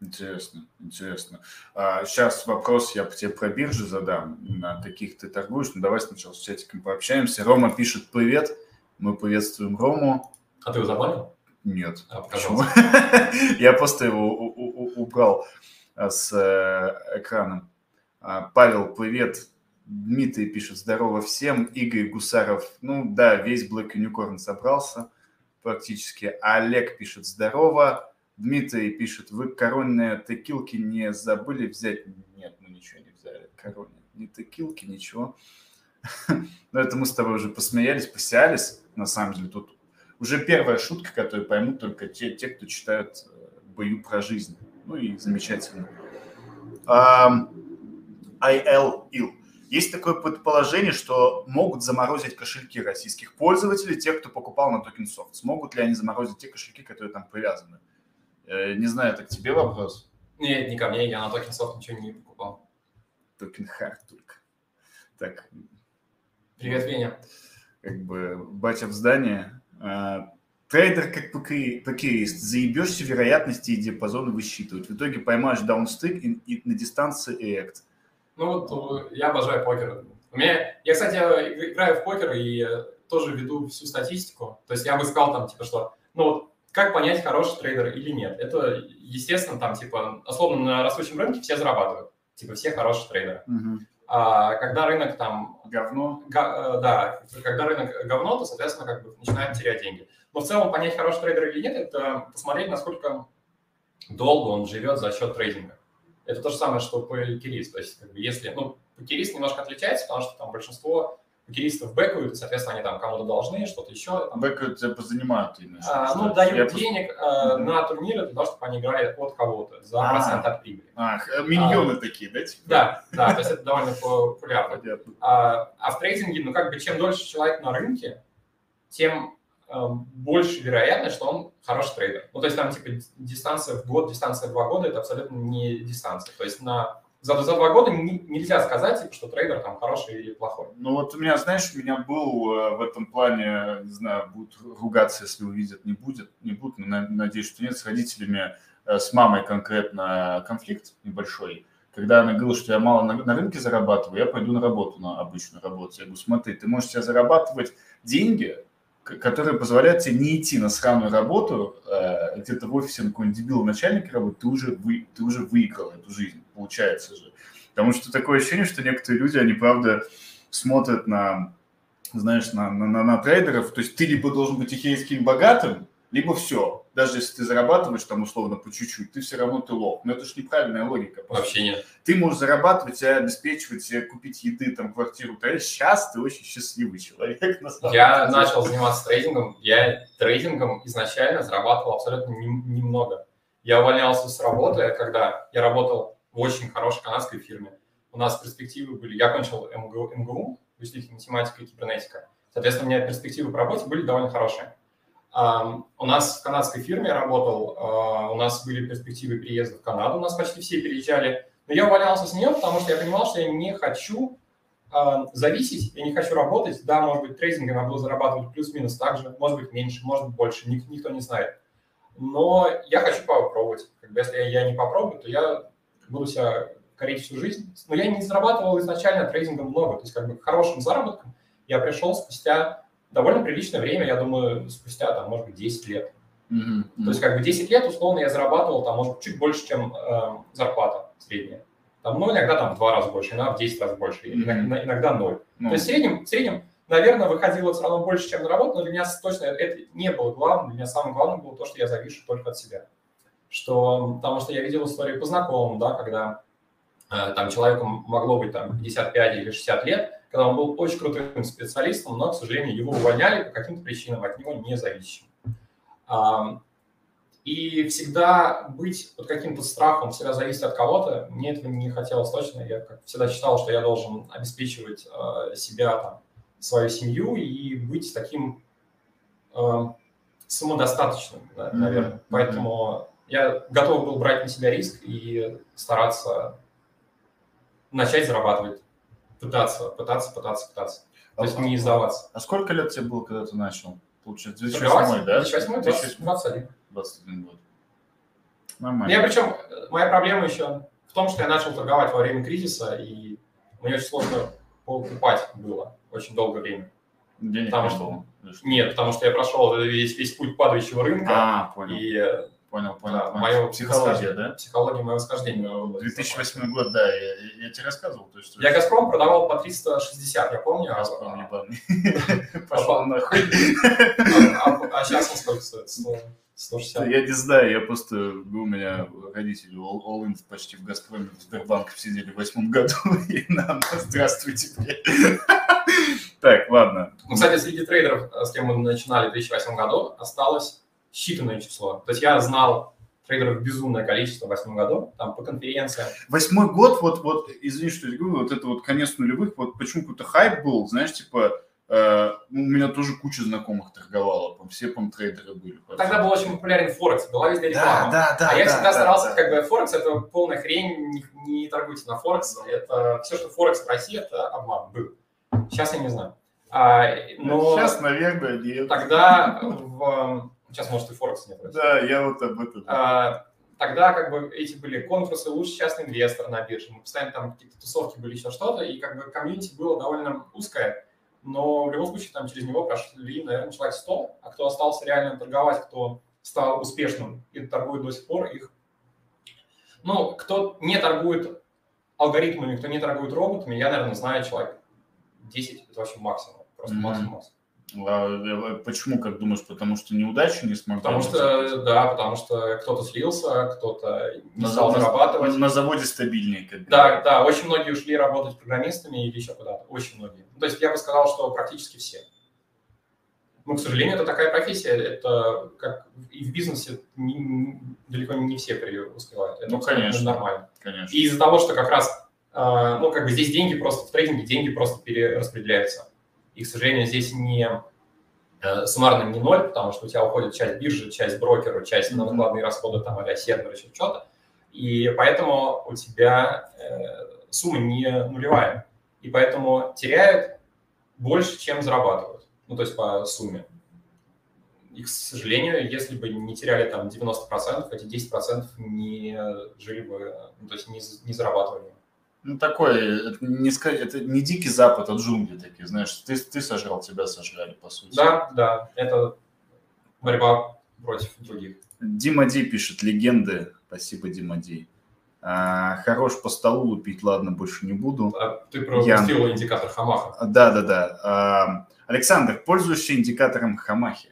Интересно, интересно. А, сейчас вопрос я тебе про биржи задам. На таких ты торгуешь. Ну, давай сначала с чатиком пообщаемся. Рома пишет привет. Мы приветствуем Рому. А ты его забанил? Нет. А, Почему? [laughs] Я просто его убрал с э, экраном. А, Павел, привет. Дмитрий пишет, здорово всем. Игорь Гусаров, ну да, весь Black Unicorn собрался практически. Олег пишет, здорово. Дмитрий пишет, вы коронные текилки не забыли взять? Нет, мы ничего не взяли. Коронные. Ни текилки, ничего. [laughs] Но это мы с тобой уже посмеялись, посялись. На самом деле тут уже первая шутка, которую поймут только те, те кто читают э, «Бою про жизнь». Ну и замечательно. Ам, IL Ил. Есть такое предположение, что могут заморозить кошельки российских пользователей, тех, кто покупал на токен софт. Смогут ли они заморозить те кошельки, которые там привязаны? Э, Не знаю, это к тебе вопрос. Нет, не ко мне, я на TokenSoft ничего не покупал. Token hard только. Так, Привет, Веня. как бы батя в здании. А, Трейдер как покери- покерист. Заебешься вероятности и диапазоны высчитывать. В итоге поймаешь downstreak и, и на дистанции эект. Ну вот э, я обожаю покер. У меня, я, кстати, иг- играю в покер и э, тоже веду всю статистику. То есть я бы сказал там, типа, что, ну вот, как понять, хороший трейдер или нет? Это, естественно, там, типа, условно, на растущем рынке все зарабатывают. Типа, все хорошие трейдеры. А когда рынок там Говно. га- э, да, когда рынок говно, то, соответственно, как бы начинает терять деньги. Но в целом понять, хороший трейдер или нет, это посмотреть, насколько долго он живет за счет трейдинга. Это то же самое, что покерист. То есть, как бы, если, ну, покерист немножко отличается, потому что там большинство покеристов бэкают, соответственно, они там кому-то должны, что-то еще. Бэкают позанимают именно. А, ну, дают я денег э, Мгм. на турниры для того, чтобы они играли от кого-то за А. процент от прибыли. Э, миньоны такие, да? типа? Да, да, то есть это довольно популярно. Понятно. А, а в трейдинге, ну, как бы, чем дольше человек на рынке, тем э, больше вероятность, что он хороший трейдер. Ну, то есть там, типа, дистанция в год, дистанция в два года – это абсолютно не дистанция. То есть на, за, за два года не- нельзя сказать, типа, что трейдер там хороший или плохой. Ну вот у меня, знаешь, у меня был э, в этом плане, не знаю, будут ругаться, если увидят, не будет, не будут, но на- надеюсь, что нет, с родителями, э, с мамой конкретно конфликт небольшой. Когда она говорила, что я мало на, на рынке зарабатываю, я пойду на работу, на обычную работу. Я говорю, смотри, ты можешь себе зарабатывать деньги, к- которые позволяют тебе не идти на сраную работу, э, где-то в офисе на какой-нибудь дебил начальник работает, ты уже, вы, ты уже выиграл эту жизнь, получается же. Потому что такое ощущение, что некоторые люди, они, правда, смотрят на, знаешь, на, на, на, на трейдеров, то есть ты либо должен быть ихейским богатым, либо все. Даже если ты зарабатываешь там условно по чуть-чуть, ты все равно ты лох. Но это же неправильная логика. Вообще нет. Ты можешь зарабатывать, и обеспечивать, купить еды, там, квартиру. Ты сейчас ты очень счастливый человек. На самом Я деле. начал заниматься трейдингом. Я трейдингом изначально зарабатывал абсолютно нем- немного. Я увольнялся с работы, когда я работал в очень хорошей канадской фирме. У нас перспективы были... Я кончил МГУ, МГУ вычислительная математика и кибернетика. Соответственно, у меня перспективы по работе были довольно хорошие. У нас в канадской фирме я работал, а, у нас были перспективы переезда в Канаду, у нас почти все переезжали. Но я увольнялся с нее, потому что я понимал, что я не хочу а, зависеть, я не хочу работать. Да, может быть, трейдингом я буду зарабатывать плюс-минус так же, может быть, меньше, может быть, больше, ник- никто не знает. Но я хочу попробовать. Как бы, если я не попробую, то я буду себя корить всю жизнь. Но я не зарабатывал изначально трейдингом много, то есть как бы к хорошим заработкам я пришел спустя довольно приличное время, я думаю, спустя, там, может быть, 10 лет. Мгм, То есть как бы 10 лет, условно, я зарабатывал там, может, чуть больше, чем э, зарплата средняя. Там, ну, иногда там в два раза больше, иногда в 10 раз больше, Мгм. иногда, иногда ноль. Ну, То есть в среднем, в среднем, наверное, выходило все равно больше, чем на работу, но для меня точно это не было главным. Для меня самое главное было то, что я завишу только от себя. Что, потому что я видел историю по знакомым, да, когда э, там человеку могло быть там 55 или 60 лет, когда он был очень крутым специалистом, но, к сожалению, его увольняли по каким-то причинам, от него не зависящим. Ам, И всегда быть под каким-то страхом, всегда зависеть от кого-то, мне этого не хотелось точно. Я как всегда считал, что я должен обеспечивать э, себя, там, свою семью и быть таким э, самодостаточным, да, Мгм, наверное. Поэтому я готов был брать на себя риск и стараться начать зарабатывать, пытаться, пытаться, пытаться, пытаться. То есть не сдаваться. А сколько лет тебе было, когда ты начал? Получается, Торговать? 2008, да? 2008, 20, 21. 21 год. Ну, Нормально. Я причем, моя проблема еще в том, что я начал торговать во время кризиса, и мне очень сложно покупать было очень долгое время. Денег потому не что- было. Нет, потому что я прошел весь, весь путь падающего рынка, А, понял, и э, понял, понял. да, понял. мое Психология, да? психология моего восхождения. была 2008 год, да, я, я- я тебе рассказывал. То есть, Я «Газпром» продавал по 360, я помню. а- Газпром ебаный. [laughs] Пошел нахуй. А, а сейчас он сколько стоит? 100, 160. Я не знаю, я просто, у меня родители all, all in почти в Газпроме, в Сбербанке сидели в восьмом году, [laughs] и нам здравствуйте. Так, ладно. Ну, кстати, среди трейдеров, с кем мы начинали в 2008 году, осталось считанное число. То есть я знал трейдеров безумное количество в 2008 году, там по конференциям. Восьмой год, вот, вот, извини, что я говорю, вот это вот конец нулевых, вот почему какой-то хайп был, знаешь, типа, э, ну, у меня тоже куча знакомых торговала, там, все, по трейдеры были. Тогда был очень популярен Форекс, была везде реклама. Да, да, да. а я да, всегда да, старался, да. как бы, Форекс – это полная хрень, не, не торгуйте на Форекс. Это все, что Форекс в России, это обман был. Сейчас я не знаю. А, но Сейчас, наверное, нет. тогда в... Сейчас, может, и Форекс нет. вроде. Да, я вот об этом. А, Тогда как бы эти были конкурсы лучший частный инвестор на бирже. Мы постоянно там какие-то тусовки были, еще что-то, и как бы комьюнити было довольно узкое, но в любом случае там через него прошли, наверное, человек 100, а кто остался реально торговать, кто стал успешным и торгует до сих пор, их... Ну, кто не торгует алгоритмами, кто не торгует роботами, я, наверное, знаю человек 10, это вообще максимум, просто Мгм. максимум. Почему, как думаешь, потому что неудачи не смогли? Потому что, да, потому что кто-то слился, кто-то не на, стал на- зарабатывать. на заводе стабильнее. Как Да, да, очень многие ушли работать программистами или еще куда-то. Очень многие. Ну, То есть я бы сказал, что практически все. Ну, к сожалению, это такая профессия. Это как и в бизнесе не- далеко не все преуспевают. Это Ну, конечно. нормально. Конечно. И из-за того, что как раз, э, ну, как бы здесь деньги просто, в трейдинге деньги просто перераспределяются. И, к сожалению, здесь не э, суммарно не ноль, потому что у тебя уходит часть биржи, часть брокера, часть на Мгм. накладные расходы, там, а сервер, еще что-то. И поэтому у тебя э, сумма не нулевая. И поэтому теряют больше, чем зарабатывают. Ну, то есть по сумме. И, к сожалению, если бы не теряли там 90%, эти 10% не жили бы, ну, то есть не, не зарабатывали. Ну, такой, это не, это не дикий запад, а джунгли такие, знаешь, ты, ты сожрал, тебя сожрали, по сути. Да, да, это борьба против других. Дима Ди пишет, легенды. Спасибо, Дима Ди. А, хорош по столу лупить, ладно, больше не буду. А ты пропустил Я... индикатор Хамаха. Да, да, да. А, Александр, пользуешься индикатором Хамахи?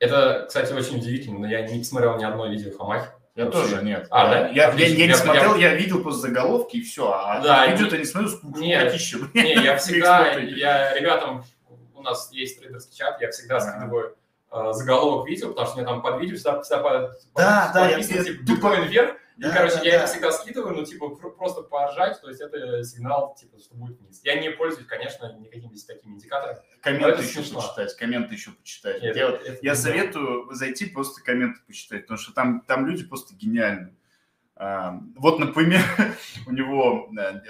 Это, кстати, очень удивительно, но я не смотрел ни одно видео Хамахи. Я Вообще. тоже нет. А, да? Я, я, я не смотрел, я, я видел просто заголовки и все. А да, видео-то не смотрю, нет, не, я [laughs] всегда, я ребятам, у нас есть трейдерский чат, я всегда скидываю э, заголовок видео, потому что мне там под видео всегда, всегда под, да, да, я, типа, биткоин вверх, и, да, короче, да, я да. это всегда скидываю, ну, типа, просто поржать, то есть это сигнал, типа, что будет вниз. Я не пользуюсь, конечно, никакими такими индикаторами. Комменты еще смешно. почитать, комменты еще почитать. Нет, я это, я советую зайти просто комменты почитать, потому что там, там люди просто гениальные. Вот, например, [laughs] у него э,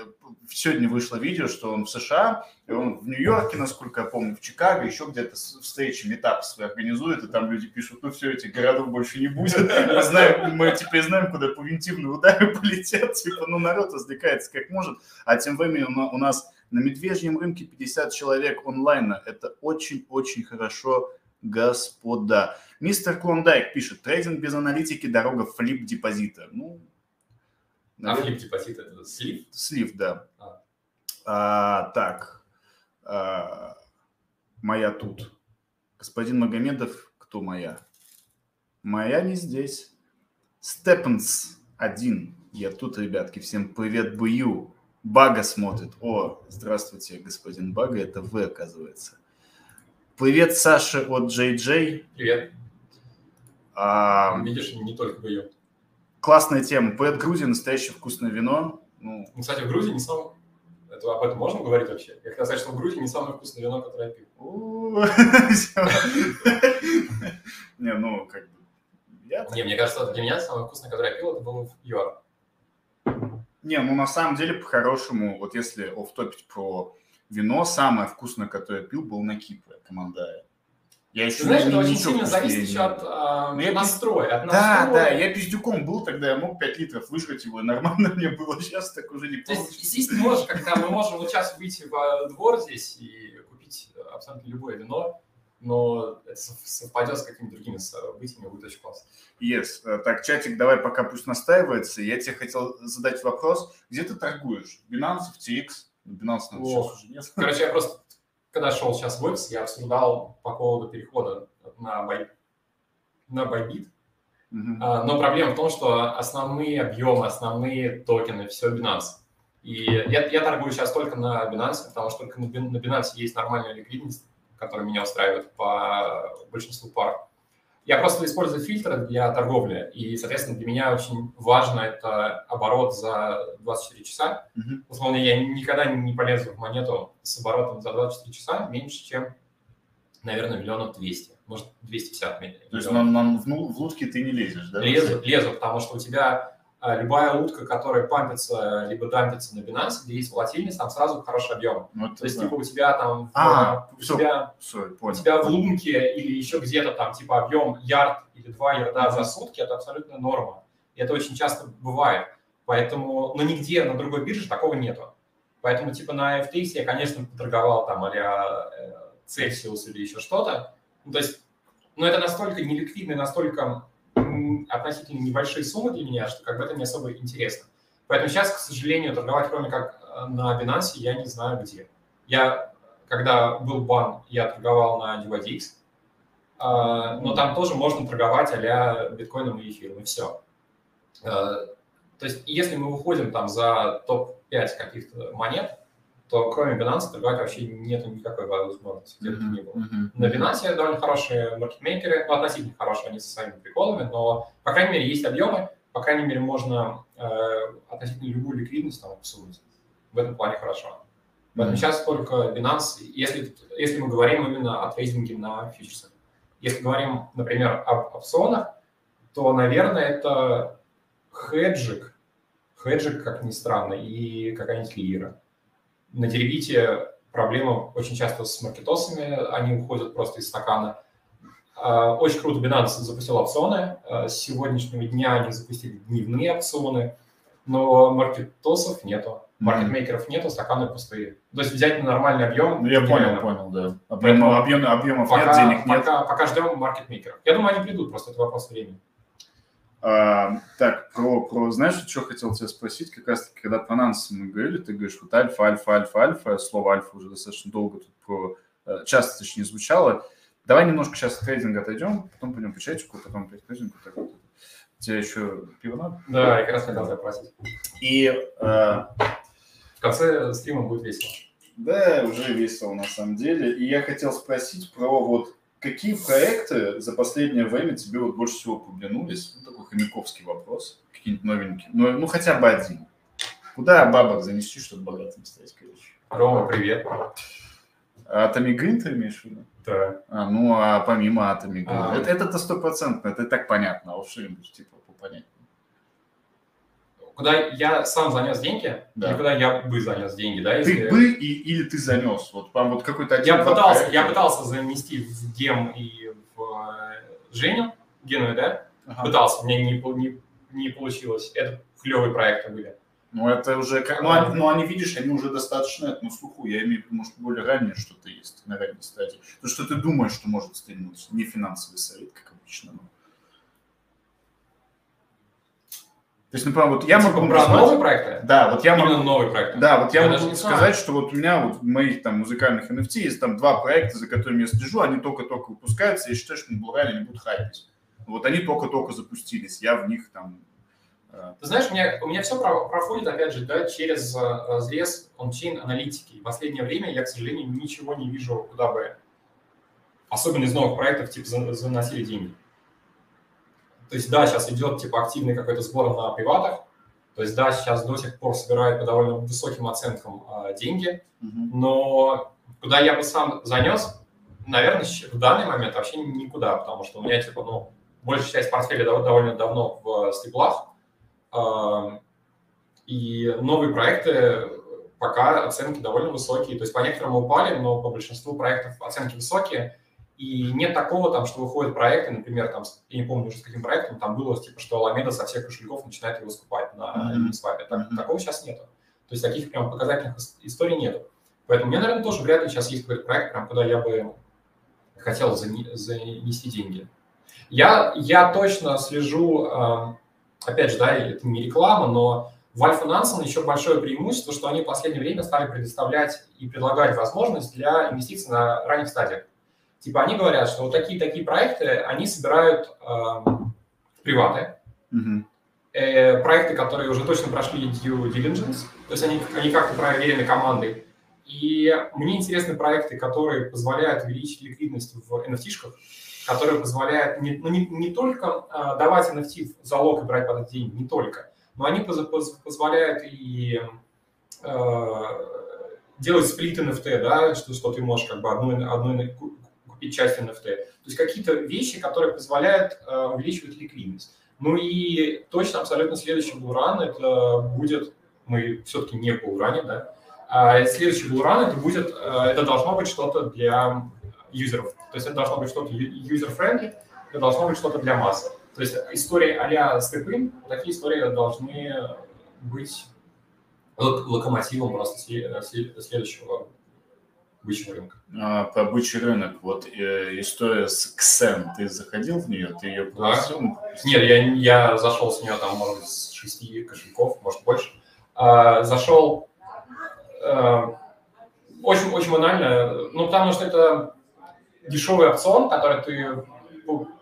сегодня вышло видео, что он в США, и он в Нью-Йорке, насколько я помню, в Чикаго, еще где-то встречи, метапы свои организует, и там люди пишут, ну все, этих городов больше не будет. [laughs] Мы, знаем, мы теперь знаем, куда превентивные удары [laughs] полетят, типа, ну народ развлекается как может, а тем временем у нас на медвежьем рынке 50 человек онлайна. Это очень-очень хорошо, господа. Мистер Клондайк пишет, трейдинг без аналитики, дорога флип депозита. Ну, а флип депозит это слив? Слив, да. А. А, так, а, моя тут. Господин Магомедов, кто моя? Моя не здесь. Степенс один. Я тут, ребятки. Всем привет, Бую. Бага смотрит. О, здравствуйте, господин Бага. Это вы, оказывается. Привет, Саша от Джей. Привет. А, Видишь, не только Бую. Классная тема. Поэт Грузии, настоящее вкусное вино. Ну, ну кстати, в Грузии не самое... Это, об этом можно говорить вообще? Я хотел сказать, что в Грузии не самое вкусное вино, которое я пил. [laughs] Не, ну, как бы... Не, мне кажется, для меня самое вкусное, которое я пил, это было в ЮАР. Не, ну, на самом деле, по-хорошему, вот если офтопить про вино, самое вкусное, которое я пил, был на Кипре, командая. Я еще знаешь, это очень сильно зависит еще от а, я настроя. От настроя. Да, да, я пиздюком был тогда, я мог 5 литров выжрать его, нормально мне было, сейчас так уже не получится. То есть здесь можешь, когда мы можем вот сейчас выйти в двор здесь и купить абсолютно любое вино, но это совпадет с какими-то другими событиями, будет очень классно. Yes. Э, так, чатик, давай пока пусть настаивается. Я тебе хотел задать вопрос. Где ты торгуешь? Binance, FTX? Binance, наверное, сейчас уже нет. Короче, я просто когда шел сейчас в X, я обсуждал по поводу перехода на, бай, на Bybit. Mm-hmm. А, но проблема в том, что основные объемы, основные токены, все Binance. И я, я торгую сейчас только на Binance, потому что только на Binance есть нормальная ликвидность, которая меня устраивает по большинству пар. Я просто использую фильтры для торговли, и, соответственно, для меня очень важно это оборот за 24 часа. Mm-hmm. Условно, я никогда не полезу в монету с оборотом за 24 часа меньше, чем, наверное, миллионов 200, может, 250 миллионов. То есть на, на, в, ну, в лутки ты не лезешь, да? Лезу, лезу, потому что у тебя любая утка, которая пампится, либо дампится на Binance, где есть волатильность, там сразу хороший объем. Ну, То есть, да. типа, у тебя там, а, у, все, тебя, все, у тебя в лунке или еще где-то там, типа, объем ярд или два ярда mm-hmm. за сутки, это абсолютно норма. И это очень часто бывает. Поэтому, но нигде на другой бирже такого нету. Поэтому, типа, на FTX я, конечно, торговал там а-ля Celsius или еще что-то. Ну, то есть, ну, это настолько неликвидно, настолько относительно небольшие суммы для меня, что как бы это не особо интересно. Поэтому сейчас, к сожалению, торговать кроме как э, на Binance я не знаю где. Я, когда был бан, я торговал на DYDX, а, но там тоже можно торговать а биткоином и эфиром, и все. Э, то есть, если мы выходим там за топ-5 каких-то монет, то кроме Binance торговать вообще нет никакой возможности, где бы ни было. Mm-hmm. На Binance довольно хорошие маркетмейкеры, ну, относительно хорошие, они со своими приколами, но, по крайней мере, есть объемы, по крайней мере, можно э, относительно любую ликвидность там обсудить. В этом плане хорошо. Поэтому mm-hmm. сейчас только Binance, если, если мы говорим именно о трейдинге на фьючерсах. Если говорим, например, об опционах, то, наверное, это хеджик, хеджик, как ни странно, и какая-нибудь лира на деревите проблема очень часто с маркетосами, они уходят просто из стакана. А, очень круто Binance запустил опционы. А, с сегодняшнего дня они запустили дневные опционы. но маркетосов нету, маркетмейкеров нету, стаканы пустые. То есть взять на нормальный объем... Ну, я понял, нереально. понял, да. Поэтому Объем, объем, объемов Пока, нет, денег нет. пока, пока ждем маркетмейкеров. Я думаю, они придут, просто это вопрос времени. А, так, про, про, знаешь, что хотел тебя спросить, как раз таки, когда про нансы мы говорили, ты говоришь, вот альфа, альфа, альфа, альфа, слово альфа уже достаточно долго тут про, э, часто точнее звучало. Давай немножко сейчас от трейдинга отойдем, потом пойдем по чатику, потом опять к трейдингу. Так вот. Тебе еще пиво надо? Да, я как раз хотел тебя спросить. И э, В конце стрима будет весело. Да, уже весело на самом деле. И я хотел спросить про вот какие проекты за последнее время тебе вот больше всего приглянулись? Ну, такой хомяковский вопрос. Какие-нибудь новенькие. Ну, ну, хотя бы один. Куда бабок занести, чтобы богатым стать, короче? Рома, привет. А Атомигрин ты имеешь в виду? Да. А, ну, а помимо Атомигрина? А. Это, это-то стопроцентно, это и так понятно, а уж что-нибудь типа попонятнее. Куда я сам занес деньги, Да. или куда я бы занес деньги, да? если- Ты бы и, или ты занес? Вот, прям вот какой-то один Я пытался, проекта. я пытался занести в Гем и в э, Женю, Гену, да? Ага. Пытался, меня не, не, не получилось. Это клевые проекты были. Ну, это уже... как- Ну, они, ну, они, видишь, они уже достаточно это, на слуху. Я имею в виду, может, более раннее что-то есть на ранней стадии. То, что ты думаешь, что может стрельнуть. Не финансовый совет, как обычно. но- То есть, например, вот я Типа могу назвать- новые проекты? Да, вот я Именно могу... новые проекты. Да, вот я, Я могу сказать, что вот у меня вот в моих там музыкальных NFT есть там два проекта, за которыми я слежу, они только-только выпускаются, я считаю, что на Булгаре они будут хайпить. Вот они только-только запустились, я в них там... э, Ты знаешь, у меня, у меня все про- проходит, опять же, да, через э, разрез ончейн аналитики. И в последнее время я, к сожалению, ничего не вижу, куда бы, особенно из новых проектов, типа, за- заносили деньги. То есть, да, сейчас идет, типа, активный какой-то сбор на приватах, то есть, да, сейчас до сих пор собирают по довольно высоким оценкам а, деньги, но куда я бы сам занес, наверное, в данный момент вообще никуда, потому что у меня, типа, ну, большая часть портфеля дов- довольно давно в стеблах, а, и новые проекты пока оценки довольно высокие. То есть по некоторым упали, но по большинству проектов оценки высокие. И нет такого, там, что выходят проекты, например, там, я не помню уже с каким проектом, там было, типа, что Alameda со всех кошельков начинает его скупать на. Uniswap. Так- Мгм. Такого сейчас нету. То есть таких прям показательных ис- историй нету. Поэтому мне, наверное, тоже вряд ли сейчас есть какой-то проект, прям, куда я бы хотел зане- занести деньги. Я, я точно слежу, э, опять же, да, это не реклама, но в Альфа Нансен еще большое преимущество, что они в последнее время стали предоставлять и предлагать возможность для инвестиций на ранних стадиях. Типа они говорят, что вот такие-такие проекты, они собирают э, приваты, Мгм. э, проекты, которые уже точно прошли due diligence, то есть они, они как-то проверены командой. И мне интересны проекты, которые позволяют увеличить ликвидность в NFT-шках, которые позволяют не, ну, не, не только а, давать NFT в залог и брать под это деньги, не только, но они поз- поз- позволяют и э, делать сплит NFT, да, что, что ты можешь как бы одну, одну купить часть NFT. То есть какие-то вещи, которые позволяют э, увеличивать ликвидность. Ну и точно абсолютно следующий булран это будет, мы все-таки не в булране, да, а следующий булран это будет, э, это должно быть что-то для юзеров. То есть это должно быть что-то user-friendly, это должно быть что-то для массы. То есть истории а-ля степын, такие истории должны быть лок- локомотивом просто сле- сле- следующего бычьего рынка. А, про бычий рынок, вот э, история с Ксен, ты заходил в нее, ты ее пропустил? Нет, я, я зашел с нее там, может быть, с шести кошельков, может, больше. А, зашел а, очень, очень банально, ну, потому что это дешевый опцион, который ты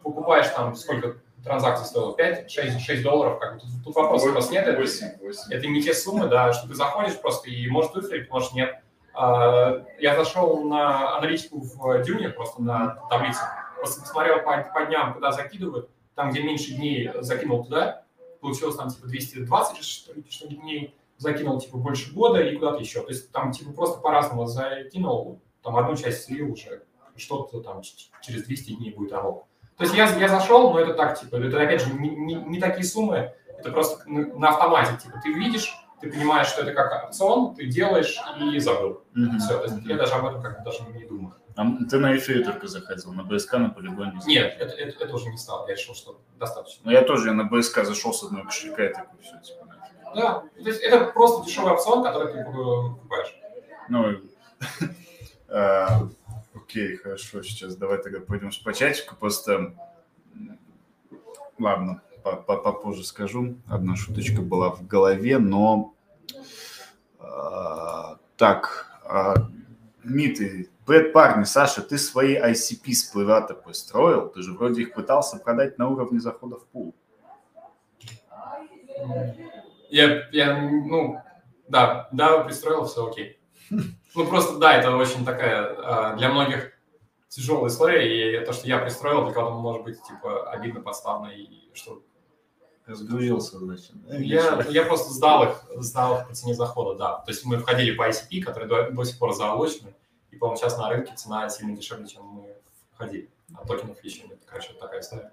покупаешь там, сколько транзакций стоило, 5, 6, 6 долларов, как бы тут, тут вопросов просто нет, это, Восемь, восемь. это не те суммы, да, что ты заходишь просто и можешь выиграть, может нет. А, Я зашел на аналитику в Дюне, просто на таблице, просто посмотрел по, по дням, куда закидывают, там, где меньше дней закинул туда, получилось там типа 220 что дней, закинул типа больше года и куда-то еще. То есть там типа просто по-разному закинул, там одну часть слил уже, что-то там через 200 дней будет оно. То есть я, я зашел, но это так, типа, это опять же не, не- не такие суммы, это просто на автомате, типа, ты видишь, ты понимаешь, что это как опцион, ты делаешь и забыл. Мгм. Все, то есть я даже об этом как-то даже не думаю. А ты на эфире только заходил, на БСК, на полигоне? Нет, это, это, это уже не стало, я решил, что достаточно. Ну, я тоже я на БСК зашел с одного кошелька и такой, все, типа, нафиг. Да, то есть это просто дешевый опцион, который ты покупаешь. Ну, э, [laughs] окей, хорошо, сейчас давай тогда пойдем по чатику, просто, ладно, попозже скажу. Одна шуточка была в голове, но э, так, э, Дмитрий, Брэд, парни, Саша, ты свои ICP с плывата построил? Ты же вроде их пытался продать на уровне захода в пул. Я, я ну, да, да, пристроил, все окей. Ну, просто, да, это очень такая а, для многих тяжелая история, и то, что я пристроил, для кого-то может быть, типа, обидно, подставно, и что... Разгрузился, значит. Я, я просто сдал их, сдал их по цене захода, да. То есть мы входили по ICP, который до, до сих пор заолочены, и, по-моему, сейчас на рынке цена сильно дешевле, чем мы входили. А токенов еще нет. Короче, вот такая история.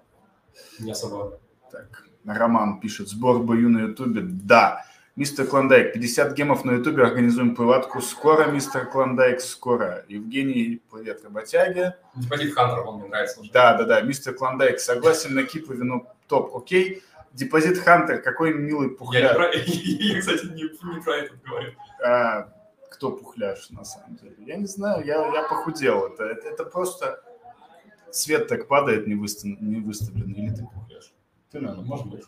Не особо... Так, Роман пишет, сбор бою на Ютубе. Да. Мистер Клондайк, 50 гемов на Ютубе, организуем приватку. Скоро, мистер Клондайк, скоро. Евгений, привет, работяги. Депозит Хантер, он мне нравится. Уже. Да, да, да, мистер Клондайк, согласен на Кипу вино топ, окей. Депозит Хантер, какой милый пухляр. Я, не [laughs] я кстати, не, не про это говорю. А, кто пухляш, на самом деле? Я не знаю, я, я похудел. Это, это, это просто свет так падает не, выстав, не выставлен, или ты пухляш? Ты, наверное, может быть.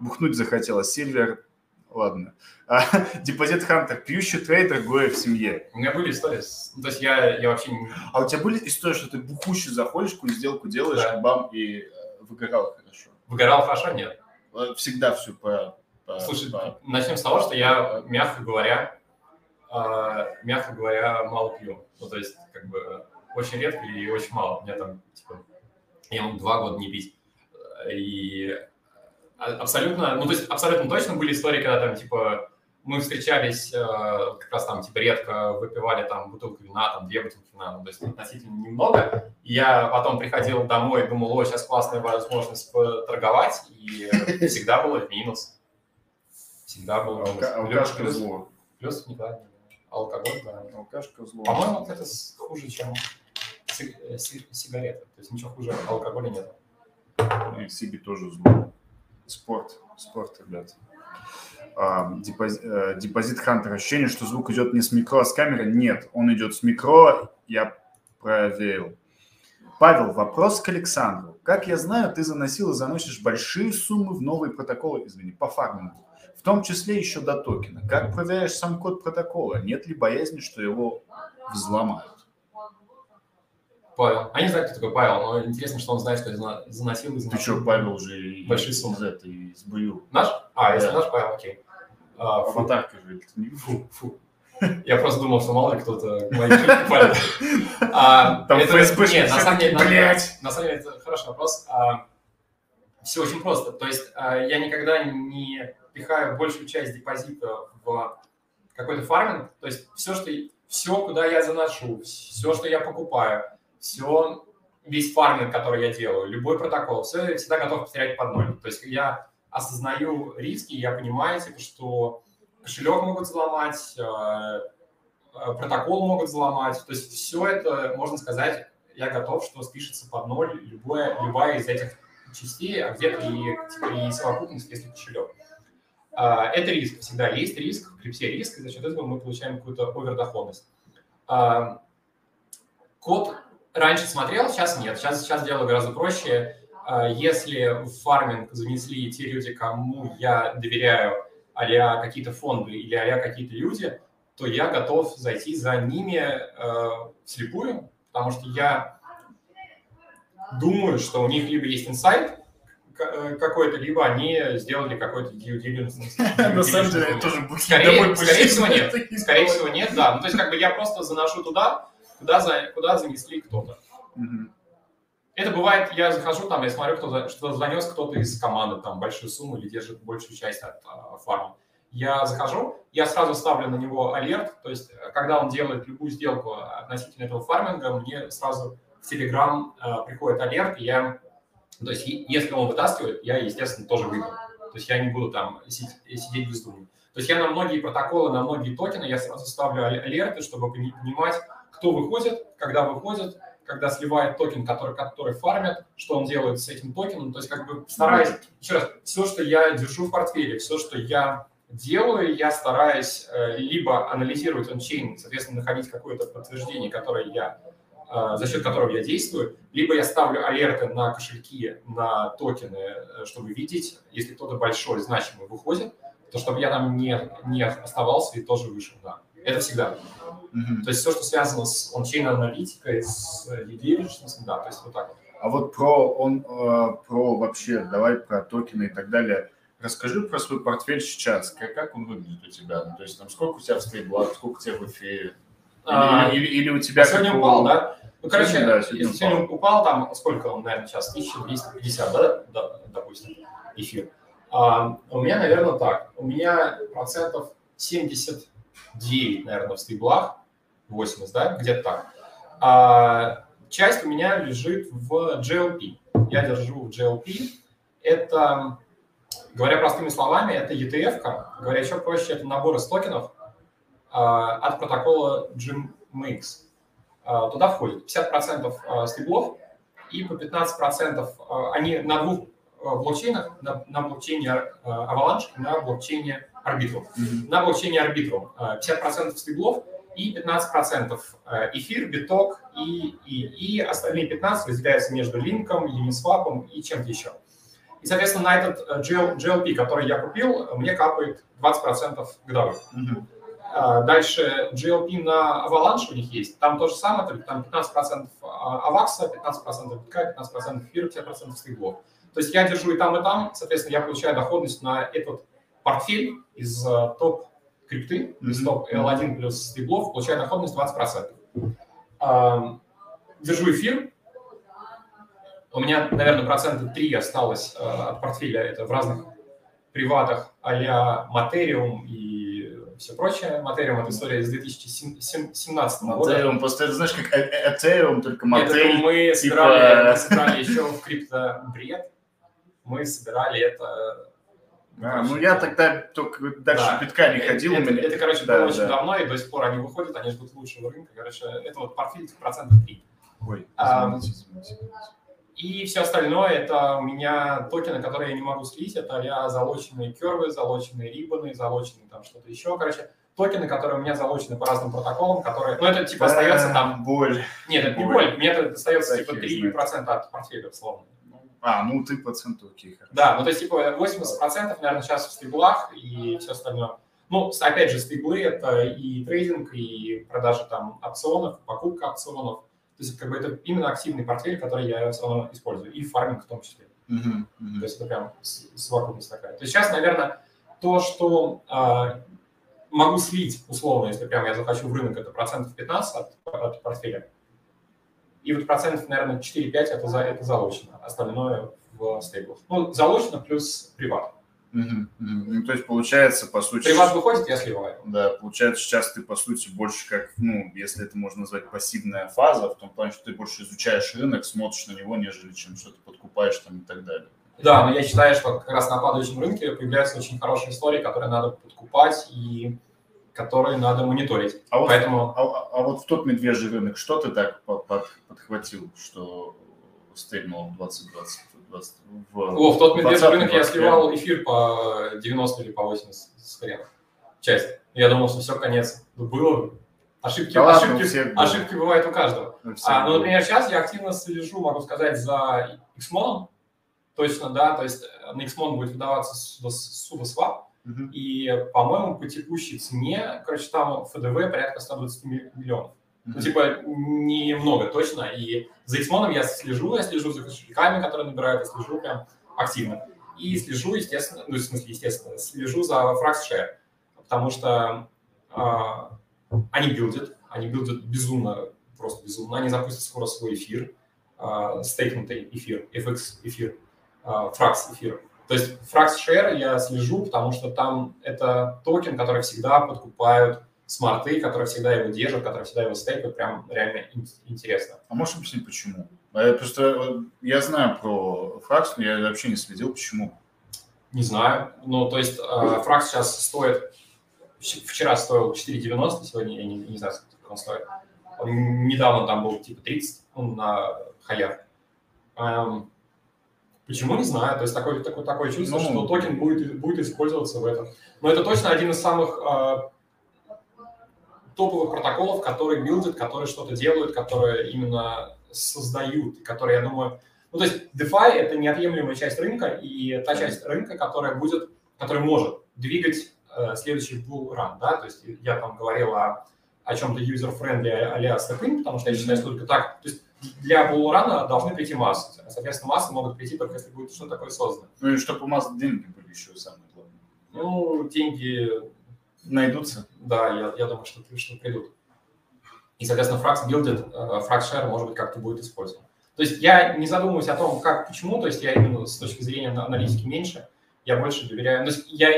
Бухнуть захотелось. Сильвер, ладно. А, [laughs] депозит Хантер, пьющий трейдер, гоя в семье. У меня были истории, ну, то есть я, я вообще не... А у тебя были истории, что ты бухущий заходишь, какую сделку делаешь, да. бам, и э, выгорал хорошо? Выгорал хорошо, нет. Э, всегда все по... по Слушай, по... начнем с того, что я, мягко говоря, э, мягко говоря, мало пью. Ну, то есть, как бы, очень редко и очень мало. У меня там, типа, я могу два года не пить. И абсолютно, ну, то есть абсолютно точно были истории, когда там, типа, мы встречались э, как раз там, типа, редко выпивали там бутылку вина, там, две бутылки вина, ну, то есть относительно немного. И я потом приходил домой и думал, о, сейчас классная возможность поторговать, и [laughs] всегда было в минус. Всегда было в минус. Алкашка зло. Плюс никогда не Алкоголь, да. Алкашка зло. По-моему, это хуже, чем сигареты. То есть ничего хуже алкоголя нет. И сиги тоже зло. Спорт, спорт, ребят. Депозит, э, депозит Хантер. Ощущение, что звук идет не с микро, а с камеры. Нет, он идет с микро. Я проверил. Павел, вопрос к Александру. Как я знаю, ты заносил и заносишь большие суммы в новые протоколы, извини, по фармингу, в том числе еще до токена. Как проверяешь сам код протокола? Нет ли боязни, что его взломают? Павел. А не знаю, кто такой Павел, но интересно, что он знает, что я заносил и заносил. Ты что, Павел уже большие суммы. из этой, из БЮ. Наш? А, да. если наш Павел, окей. А, Аватарка же. Фу, фу. [laughs] Я просто думал, что мало ли кто-то мои. [laughs] А, Там ФСБ Нет, на самом деле, блядь. На самом деле, это хороший вопрос. А, все очень просто. То есть а, я никогда не пихаю большую часть депозита в какой-то фарминг. То есть все, что все, куда я заношу, все, что я покупаю, все, весь фарминг, который я делаю, любой протокол, все я всегда готов потерять под ноль. То есть я осознаю риски, я понимаю, типа, что кошелек могут взломать, э, э, протокол могут взломать. То есть все это, можно сказать, я готов, что спишется под ноль любое, любая из этих частей, а где-то и, типа, и совокупность, если кошелек. А, это риск. Всегда есть риск, в крипте риск, и за счет этого мы получаем какую-то овердоходность. Код раньше смотрел, сейчас нет. Сейчас, сейчас делаю гораздо проще. А, если в фарминг занесли те люди, кому я доверяю, а какие-то фонды или а какие-то люди, то я готов зайти за ними э, вслепую, потому что я думаю, что у них либо есть инсайт э, какой-то, либо они сделали какой-то due diligence. [laughs] На самом деле, тоже Скорее всего, нет. Скорее всего, нет, да. Ну, то есть, как бы я просто заношу туда, куда, за, куда занесли кто-то. Это бывает, я захожу там, я смотрю, кто, что занес кто-то из команды, там, большую сумму или держит большую часть от а, фарма. Я захожу, я сразу ставлю на него alert, то есть, когда он делает любую сделку относительно этого фарминга, мне сразу в Telegram э, приходит alert, и я, то есть, если он вытаскивает, я, естественно, тоже выйду. То есть, я не буду там сидеть бездумно. То есть, я на многие протоколы, на многие токены, я сразу ставлю alert ы, чтобы понимать, кто выходит, когда выходит, когда сливает токен, который, который фармят, что он делает с этим токеном. То есть как бы стараюсь, еще раз, все, что я держу в портфеле, все, что я делаю, я стараюсь э, либо анализировать ончейн, соответственно, находить какое-то подтверждение, которое я, э, за счет которого я действую, либо я ставлю алерты на кошельки, на токены, э, чтобы видеть, если кто-то большой, значимый выходит, то чтобы я там не, не оставался и тоже вышел, да. Это всегда. Mm-hmm. То есть все, что связано с ончейн аналитикой, с due да, то есть вот так вот. А вот про, он, про вообще, давай про токены и так далее – Расскажи про свой портфель сейчас. Как, как он выглядит у тебя? Ну, то есть там сколько у тебя в стейблах, сколько у тебя в эфире? Или, а, или, или у тебя... Сегодня упал, да? Ну, короче, сегодня, да, сегодня если сегодня упал, там сколько он, наверное, сейчас? 1250, да, да допустим, эфир. А, у меня, наверное, так. У меня процентов 79, наверное, в стейблах, 80, да, где-то так. А, часть у меня лежит в GLP. Я держу в GLP. Это Говоря простыми словами, это ETF, -ка. говоря еще проще, это набор из токенов э, от протокола GMX. Э, туда входит 50% э, стеблов и по 15% э, они на двух э, блокчейнах, на, на блокчейне Avalanche и на блокчейне Arbitrum. Mm-hmm. На блокчейне Arbitrum э, 50% стеблов и 15% э, эфир, биток и, и, и остальные 15 разделяются между линком, Uniswap и чем-то еще. И, соответственно, на этот э, GL, GLP, который я купил, мне капает 20% годовых. Mm-hmm. Дальше GLP на Avalanche у них есть. Там то же самое, только там 15% авакса, 15% битка, 15% эфира, 50% стейблов. То есть я держу и там, и там, соответственно, я получаю доходность на этот портфель из э, топ крипты, топ L1 плюс стейблов, получаю доходность 20%. Держу эфир, у меня, наверное, процента 3 осталось э, от портфеля. Это в разных приватах а-ля Материум и все прочее. Материум – это история из 2017 года. Материум, просто это знаешь, как Этериум, только Материум. Мы, типа... собирали, мы собирали еще в криптобред. Мы собирали это а, ну я тогда только дальше да. битка не ходил. Это, это, это короче, да, было да. очень давно, и до сих пор они выходят, они ждут лучшего рынка. Короче, это вот портфель процентов 3. Ой, извините. И все остальное это у меня токены, которые я не могу слить. Это я залоченные кервы, залоченные рибаны, залоченные там что-то еще. Короче, токены, которые у меня залочены по разным протоколам, которые... Ну, это типа остается там... Боль. Нет, это не боль. Мне это остается типа 3% от портфеля, условно. А, ну ты процент окей. Да, ну то есть типа 80%, наверное, сейчас в стейблах и все остальное. Ну, опять же, стейблы это и трейдинг, и продажа там опционов, покупка опционов, то есть как бы это именно активный портфель, который я все равно использую, и фарминг в том числе. Uh-huh, uh-huh. То есть это прям совокупность такая. То есть сейчас, наверное, то, что э, могу слить условно, если прям я захочу в рынок, это процентов 15 от, от портфеля. И вот процентов, наверное, 4-5 это, за, это залочено, остальное в стейблах. Ну, залочено плюс приват. Угу, Ну, то есть получается, по сути... Приват выходит, я сливаю. Да, получается, сейчас ты, по сути, больше как, ну, если это можно назвать пассивная фаза, в том плане, что ты больше изучаешь рынок, смотришь на него, нежели чем что-то подкупаешь там и так далее. Да, но я считаю, что как раз на падающем рынке появляются очень хорошие истории, которые надо подкупать и которые надо мониторить. А вот, Поэтому... а, а, а вот в тот медвежий рынок, что ты так под, под, подхватил, что стейкнул в 2020? в... О, в тот медвежий рынок я сливал эфир по 90 или по 80 с хреном. Часть. Я думал, что все, конец. Ну, было. Ошибки, да ошибки, ладно, ошибки бывают у каждого. А, ну, например, сейчас я активно слежу, могу сказать, за XMON. Точно, да, то есть на XMON будет выдаваться суда И, по-моему, по текущей цене, короче, там ФДВ порядка 120 миллионов. Ну, типа, немного точно. И за Xmon я слежу, я слежу за кошельками, которые набирают, я слежу прям активно. И слежу, естественно, ну, в смысле, естественно, слежу за FraxShare, потому что э, они билдят, они билдят безумно, просто безумно. Они запустят скоро свой эфир, э, стейкнутый эфир, FX эфир, э, Frax эфир. То есть FraxShare я слежу, потому что там это токен, который всегда подкупают смарты, которые всегда его держат, которые всегда его стейкают, прям реально интересно. А можешь объяснить, почему? А просто э, я знаю про Фракс, но я вообще не следил, почему. Не знаю. Ну, то есть э, Фракс сейчас стоит, вчера стоил 4,90, сегодня я не, не знаю, сколько он стоит. Он недавно там был типа 30, он на хаях. Почему, не знаю. То есть такое, такое, такое чувство, Ну. что токен будет, будет использоваться в этом. Но это точно один из самых а, топовых протоколов, которые билдят, которые что-то делают, которые именно создают, которые, я думаю... Ну, то есть DeFi — это неотъемлемая часть рынка, и та часть рынка, которая будет, которая может двигать э, следующий bull run, да, то есть я там говорил о, о чем-то user-friendly а-ля потому что я считаю, что только так, то есть для run должны прийти массы, соответственно, массы могут прийти только если будет что-то такое создано. Ну и чтобы у нас деньги были еще самое главное. Ну, деньги Найдутся? Да, я, я думаю, что, что придут. И, соответственно, Frax билдит, Frax Share, может быть, как-то будет использован. То есть я не задумываюсь о том, как, почему, то есть я именно с точки зрения аналитики меньше, я больше доверяю. То есть я,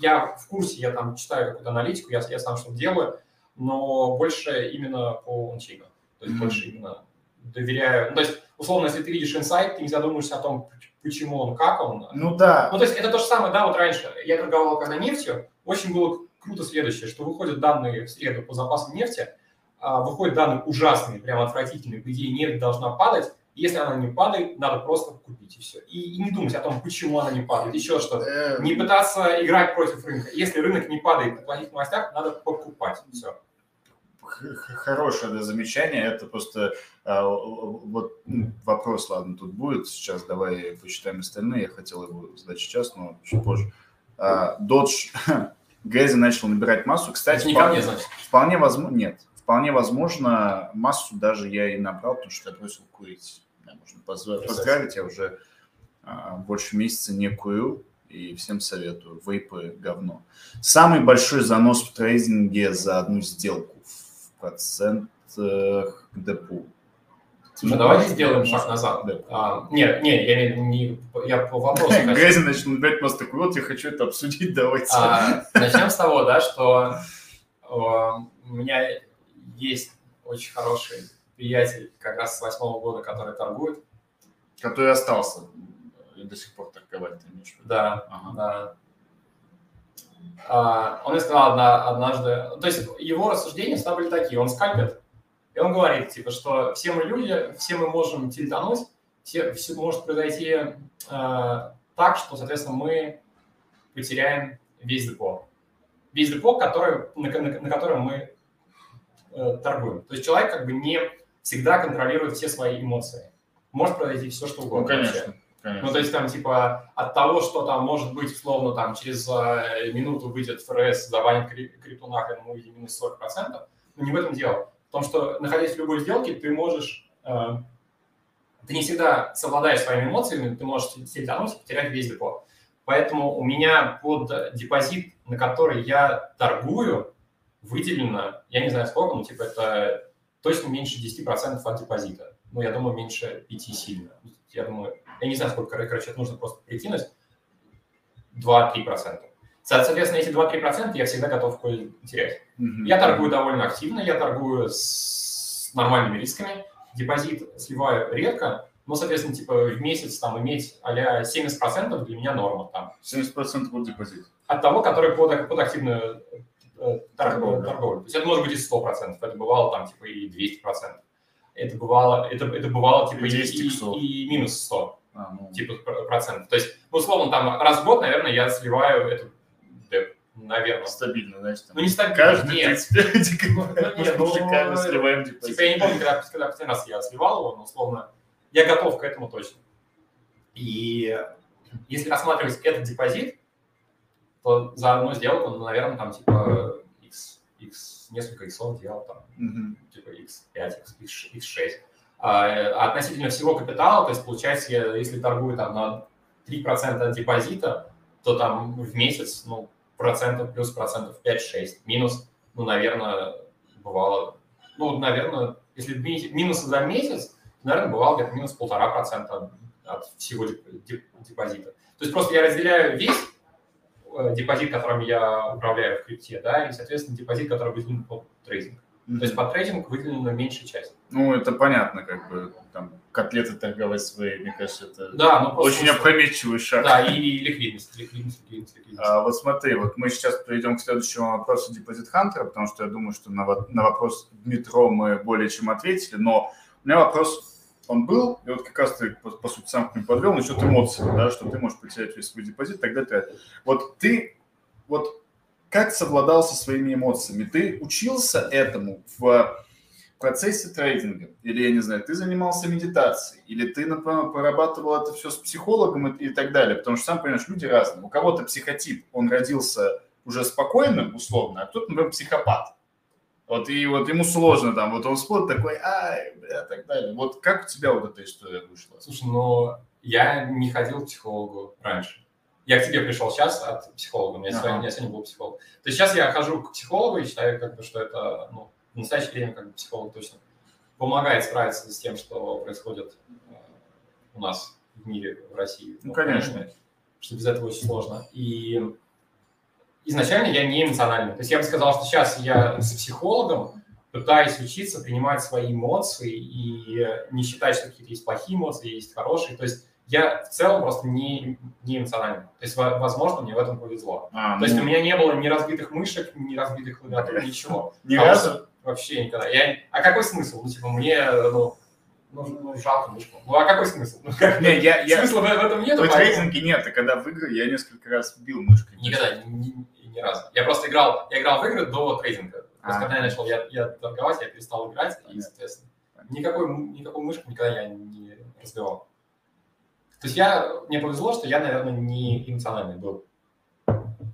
я в курсе, я там читаю какую-то аналитику, я, я сам что-то делаю, но больше именно по ончейну. То есть Мгм. больше именно доверяю. Ну, то есть, условно, если ты видишь инсайт, ты не задумываешься о том, почему он, как он. Ну да. Ну, то есть это то же самое, да, вот раньше я торговал когда нефтью, очень было круто следующее, что выходят данные в среду по запасам нефти, а, выходят данные ужасные, прям отвратительные, по идее нефть должна падать, если она не падает, надо просто купить и все. И, и не думать о том, почему она не падает, еще что-то. Э, Не пытаться играть против рынка. Если рынок не падает на плохих новостях, надо покупать. Все. Хорошее да, замечание. Это просто а, вот ну, вопрос, ладно, тут будет сейчас. Давай посчитаем остальные. Я хотел его задать сейчас, но чуть позже. А, Dodge [laughs] Гэзи начал набирать массу. Кстати, не ко вполне- мне, значит. Вполне возможно, нет. Вполне возможно, массу даже я и набрал, потому что я бросил курить. Меня можно поздравить, я уже а, больше месяца не курю, и всем советую. Вейпы – говно. Самый большой занос в трейдинге за одну сделку процентах депу. Слушай, давайте сделаем шаг назад. Да. А, нет, нет, я, не, не- я по вопросу [laughs] хочу. Гэзи начал набирать массу, так вот, я хочу это обсудить, давайте. А, начнем с того, да, что э, у меня есть очень хороший приятель как раз с восьмого года, который торгует. Который остался и до сих пор торговать, ты имеешь в виду? Да, Ага. да. А, он мне сказал одна- однажды, то есть его рассуждения всегда были такие, он скальпит, и он говорит, типа, что все мы люди, все мы можем тильтануть, все, все может произойти э, так, что, соответственно, мы потеряем весь депо. Весь депо, который, на, на- на котором мы э, торгуем. То есть человек как бы не всегда контролирует все свои эмоции. Может произойти все, что угодно. Ну, вообще. Конечно. Ну, то есть там, типа, от того, что там может быть, условно, там, через э, минуту выйдет ФРС, забанит кри- крипту нахрен, мы увидим минус 40%, но не в этом дело. В том, что, находясь в любой сделке, ты можешь... э, ты не всегда совладаешь своими эмоциями, ты можешь сельтануть и потерять весь депо. Поэтому у меня под депозит, на который я торгую, выделено, я не знаю сколько, но типа это точно меньше 10% от депозита. Ну, я думаю, меньше 5 сильно. Я думаю, я не знаю, сколько, короче, это нужно просто прикинуть. 2-3%. Соответственно, эти 2-3% я всегда готов терять. Мгм. Я торгую довольно активно, я торгую с нормальными рисками. Депозит сливаю редко, но, соответственно, типа в месяц там иметь а 70% для меня норма там. 70% был депозит. От того, который под, под активную э, торговлю. Торговлю. торговлю. То есть это может быть и 100%, это бывало там типа и 200%. Это бывало, это, это бывало типа и, 10 и- и минус 100 А, ну, типа пр- процентов. То есть, ну, условно, там раз в год, наверное, я сливаю эту деп, наверное. стабильно, знаешь, там. Ну, не стабильно, Каждый нет. 31 декабря Нет, ну, шикарно сливаем депозит. Типа, я не помню, когда, когда последний раз я сливал его, но, условно, я готов к этому точно. И если рассматривать этот депозит, то за одну сделку, ну, наверное, там, типа, x, x, несколько иксов делал, там, типа x5, x, x6. А, относительно всего капитала, то есть, получается, я, если торгую там на 3% от депозита, то там в месяц, ну, процентов плюс процентов 5-6. Минус, ну, наверное, бывало, ну, наверное, если ми- минусы за месяц, наверное, бывало где-то минус полтора процента от, всего деп- деп- депозита. То есть просто я разделяю весь депозит, которым я управляю в крипте, да, и, соответственно, депозит, который выделен под трейдинг. То есть под трейдинг выделена меньшая часть. Ну, это понятно, как бы, там, котлеты торговать свои, мне кажется, это Да, ну просто... очень опрометчивый шаг. Да, и, и ликвидность, ликвидность, ликвидность, ликвидность. А, вот смотри, вот мы сейчас перейдем к следующему вопросу депозит Хантера, потому что я думаю, что на, на вопрос Дмитро мы более чем ответили, но у меня вопрос он был, и вот как раз ты, по, по сути, сам к нему подвел насчет эмоций, да, что ты можешь потерять весь свой депозит, тогда ты... Вот ты, вот как совладал со своими эмоциями? Ты учился этому в процессе трейдинга? Или, я не знаю, ты занимался медитацией? Или ты, например, прорабатывал это все с психологом и, и так далее? Потому что, сам понимаешь, люди разные. У кого-то психотип, он родился уже спокойным, условно, а кто-то, например, психопат. Вот и вот ему сложно там, вот он смотрит такой, ай, бля, так далее. Вот как у тебя вот эта история вышла? Слушай, ну, я не ходил к психологу раньше. Я к тебе пришел сейчас от психолога, у меня, ага. сегодня, у меня сегодня был психолог. То есть сейчас я хожу к психологу и считаю, как бы, что это, ну, в настоящее время как бы психолог точно помогает справиться с тем, что происходит э, у нас в мире, в России. Ну, конечно. Что без этого очень сложно. И изначально я не эмоциональный. То есть я бы сказал, что сейчас я с психологом пытаюсь учиться принимать свои эмоции и не считать, что какие-то есть плохие эмоции, есть хорошие. То есть я в целом просто не, не эмоциональный. То есть, возможно, мне в этом повезло. А, То ну... есть у меня не было ни разбитых мышек, ни разбитых клавиатур, ничего. [laughs] Ни разу? Вообще никогда. Я... А какой смысл? Ну, типа, мне, ну, ну, ну, жалко мышку. Ну, а какой смысл? Ну, как, не, я, я... Смысла в этом нет. В трейдинге нет, а когда в игры я несколько раз бил мышкой. Никогда, ни, ни разу. Я просто играл, я играл в игры до трейдинга. А. когда я начал я, я торговать, я перестал играть, и, соответственно, никакой, никакой мышку никогда я не разбивал. То есть я, мне повезло, что я, наверное, не эмоциональный был.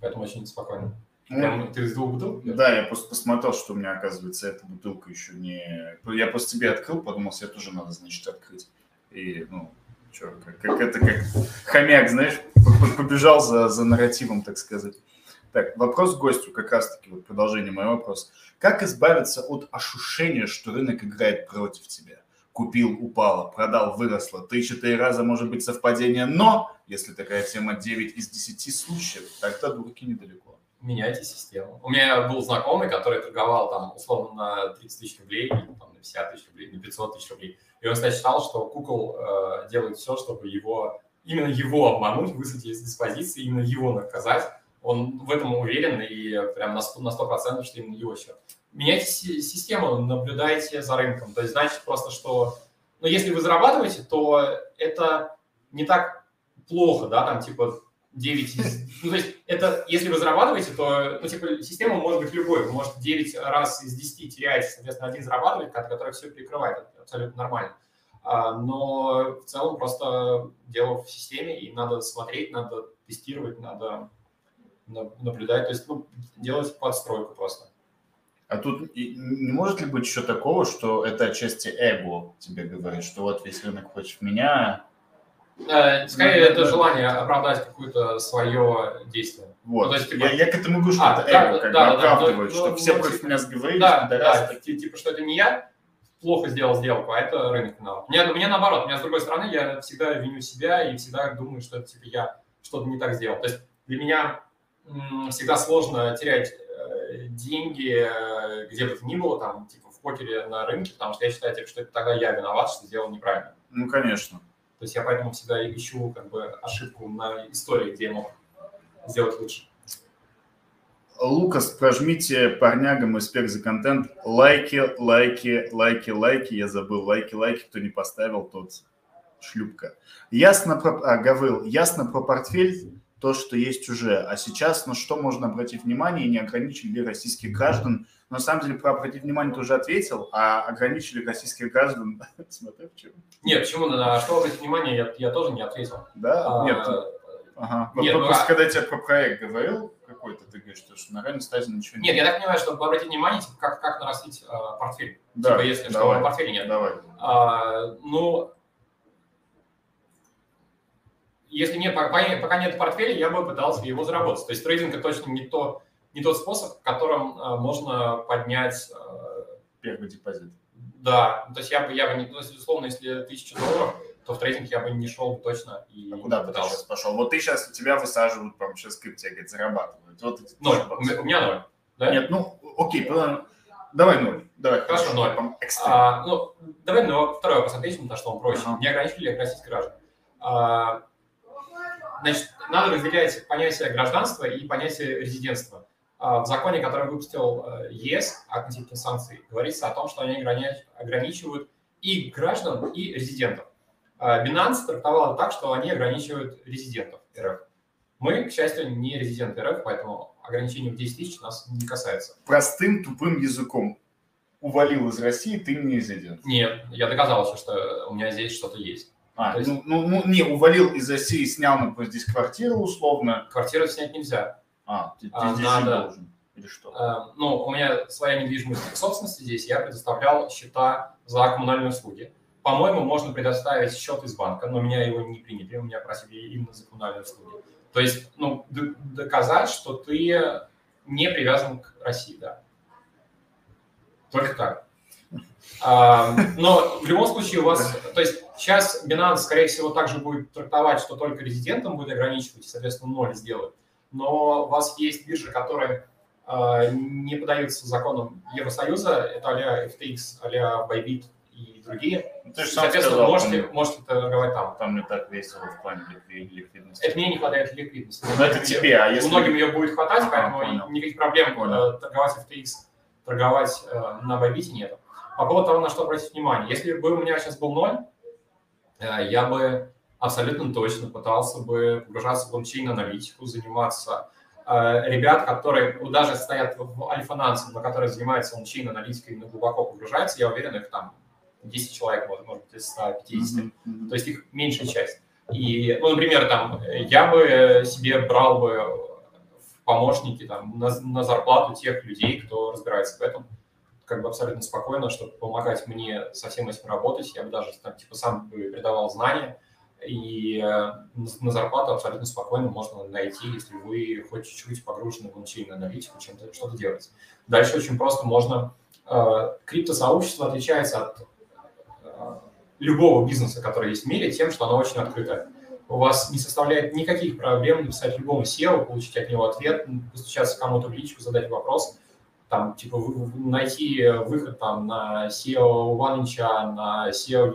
Поэтому очень спокойно. Прям, ты из двух бутылок? Да, я просто посмотрел, что у меня, оказывается, эта бутылка еще не... Я просто тебе открыл, подумал, себе тоже надо, значит, открыть. И, ну, что, как, как это, как хомяк, знаешь, побежал за, за нарративом, так сказать. Так, вопрос гостю, как раз-таки, вот продолжение моего вопроса. Как избавиться от ощущения, что рынок играет против тебя? Купил, упало, продал, выросло. Три-четыре раза может быть совпадение, но если такая тема 9 из 10 случаев, тогда дураки недалеко меняйте систему. У меня был знакомый, который торговал там условно на 30 тысяч рублей, там, на 50 тысяч рублей, на 500 тысяч рублей. И он, кстати, считал, что кукол э, делает все, чтобы его, именно его обмануть, высадить из диспозиции, именно его наказать. Он в этом уверен и прям на 100%, на 100% что именно его счет. Меняйте систему, наблюдайте за рынком. То есть значит просто, что ну, если вы зарабатываете, то это не так плохо, да, там типа 9 из... Ну, [laughs] то есть это, если вы зарабатываете, то, ну, типа, система может быть любой. Вы можете 9 раз из 10 теряете, соответственно, один зарабатывать, который все перекрывает. Это абсолютно нормально. А, но в целом просто дело в системе, и надо смотреть, надо тестировать, надо наблюдать, то есть ну, делать подстройку просто. А тут не может ли быть еще такого, что это отчасти эго тебе говорит, что вот весь рынок против меня, Э, скорее, это желание оправдать какое-то свое действие. Вот. Ну, то есть, типа... я, я к этому говорю, что а, это да, эго как да, бы да, оправдывает, да, что ну, все ну, против типа, меня сговорились, да, да, так, типа, что это не я плохо сделал сделку, а это рынок виноват. Мне, мне наоборот, у меня с другой стороны, я всегда виню себя и всегда думаю, что это типа я что-то не так сделал. То есть для меня всегда сложно терять э, деньги, э, где бы то ни было, там, типа в покере на рынке, потому что я считаю, типа, что это тогда я виноват, что сделал неправильно. Ну, конечно. То есть я поэтому всегда ищу как бы ошибку на истории, где я мог сделать лучше. Лукас, прожмите парнягам из спек за контент. Лайки, лайки, лайки, лайки. Я забыл. Лайки, лайки. Кто не поставил, тот шлюпка. Ясно про... А, Гаврил, ясно про портфель, то, что есть уже. А сейчас, ну что можно обратить внимание, не ограничили ли российских граждан но на самом деле про обратить внимание ты уже ответил, а ограничили российских граждан. [laughs] Смотри, почему. Нет, почему? На что обратить внимание, я, я тоже не ответил. Да? А, Нет. Ага. Нет, ну, просто ну, когда я тебе про проект говорил какой-то, ты говоришь, что на ранней стадии ничего нет. Нет, я так понимаю, что обратить внимание, типа, как, как нарастить э, портфель. Да, типа, если давай. что, портфеля нет. Давай. А, ну, если нет, пока, нет портфеля, я бы пытался его заработать. То есть трейдинг это точно не то, не тот способ, которым э, можно поднять... Э, Первый депозит. Да, то есть я бы, я бы не, ну, условно, если тысяча долларов, то в трейдинг я бы не шел бы точно. И а куда бы ты сейчас пошел? Вот ты сейчас, тебя высаживают, прям сейчас крипте, говорит, зарабатывают. Вот ноль, у меня, ноль. Да? Нет, ну, окей, давай ноль. Давай, хорошо, ноль. А, ну, давай ну, второй вопрос ответим, потому что он проще. Ага. Не ограничили ли российских граждан? А, значит, надо разделять понятие гражданства и понятие резидентства. А, в законе, который выпустил э, ЕС относительно санкций, говорится о том, что они ограничивают и граждан, и резидентов. А Binance трактовала так, что они ограничивают резидентов РФ. Мы, к счастью, не резиденты РФ, поэтому ограничение в 10 тысяч нас не касается. Простым тупым языком. Увалил из России, ты не резидент. Нет, я доказался, что у меня здесь что-то есть. А, есть... ну, ну, ну, не, увалил из России, снял, например, здесь квартиру условно. Квартиру снять нельзя. А, ты, ты а, здесь надо... должен. Или что? А, ну, у меня своя недвижимость в собственности здесь, я предоставлял счета за коммунальные услуги. По-моему, можно предоставить счет из банка, но меня его не приняли, у меня просили именно за коммунальные услуги. То есть, ну, доказать, что ты не привязан к России, да. Только так. А, но в любом случае у вас, то есть сейчас Binance, скорее всего, также будет трактовать, что только резидентам будет ограничивать, и, соответственно, ноль сделают. Но у вас есть биржи, которые а, не поддаются законам Евросоюза, это а-ля FTX, а-ля Bybit и другие. Ну, ты же сам Соответственно, сказал, можете, там, можете торговать там. Там не так весело в плане ликвидности. Это мне не хватает ликвидности. Но это тебе, а если... Многим ее будет хватать, поэтому понял. никаких проблем понял. Э, торговать FTX, торговать э, на Bybit нет. По поводу того, на что обратить внимание. Если бы у меня сейчас был ноль, э, я бы абсолютно точно пытался бы погружаться в блокчейн-аналитику, заниматься ребят, которые ну, даже стоят в альфа-нансе, но которые занимаются ончейн-аналитикой, именно глубоко погружаются, я уверен, их там 10 человек, быть, из 150. Mm-hmm. Mm-hmm. То есть их меньшая часть. И, ну, например, там, я бы себе брал бы в помощники там, на, на зарплату тех людей, кто разбирается в этом, как бы абсолютно спокойно, чтобы помогать мне со всем этим работать. Я бы даже там, типа, сам передавал знания, и э, на зарплату абсолютно спокойно можно найти, если вы хоть чуть-чуть погружены в ончейн аналитику, чем-то что-то делать. Дальше очень просто можно... Э, криптосообщество отличается от любого бизнеса, который есть в мире, тем, что оно очень открытое. У вас не составляет никаких проблем написать любому SEO, получить от него ответ, постучаться кому-то в личку, задать вопрос, там, типа, найти выход там на SEO OneInch, на SEO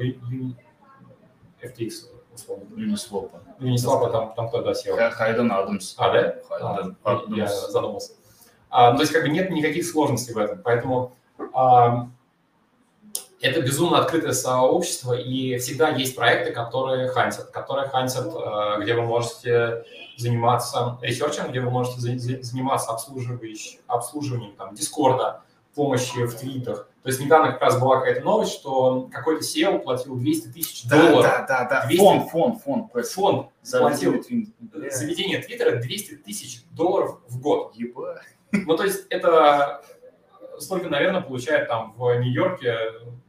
FTX, условно. Uniswap. Uniswap, там, там кто, да, SEO? Хайден Адамс. А, да? Хайден а, Адамс. Я задумался. А, ну, то есть, как бы нет никаких сложностей в этом, поэтому а, это безумно открытое сообщество, и всегда есть проекты, которые хантят, которые хантят, э, где вы можете заниматься ресерчем, где вы можете заниматься обслуживанием, обслуживанием там, Дискорда, помощи в твитах. То есть недавно как раз была какая-то новость, что какой-то SEO платил 200 тысяч долларов. Да, да, да, 200... фонд, фонд, фонд. Фонд платил заведение Твиттера 200 тысяч долларов в год. Еба. Ну, то есть это столько, наверное, получает там в Нью-Йорке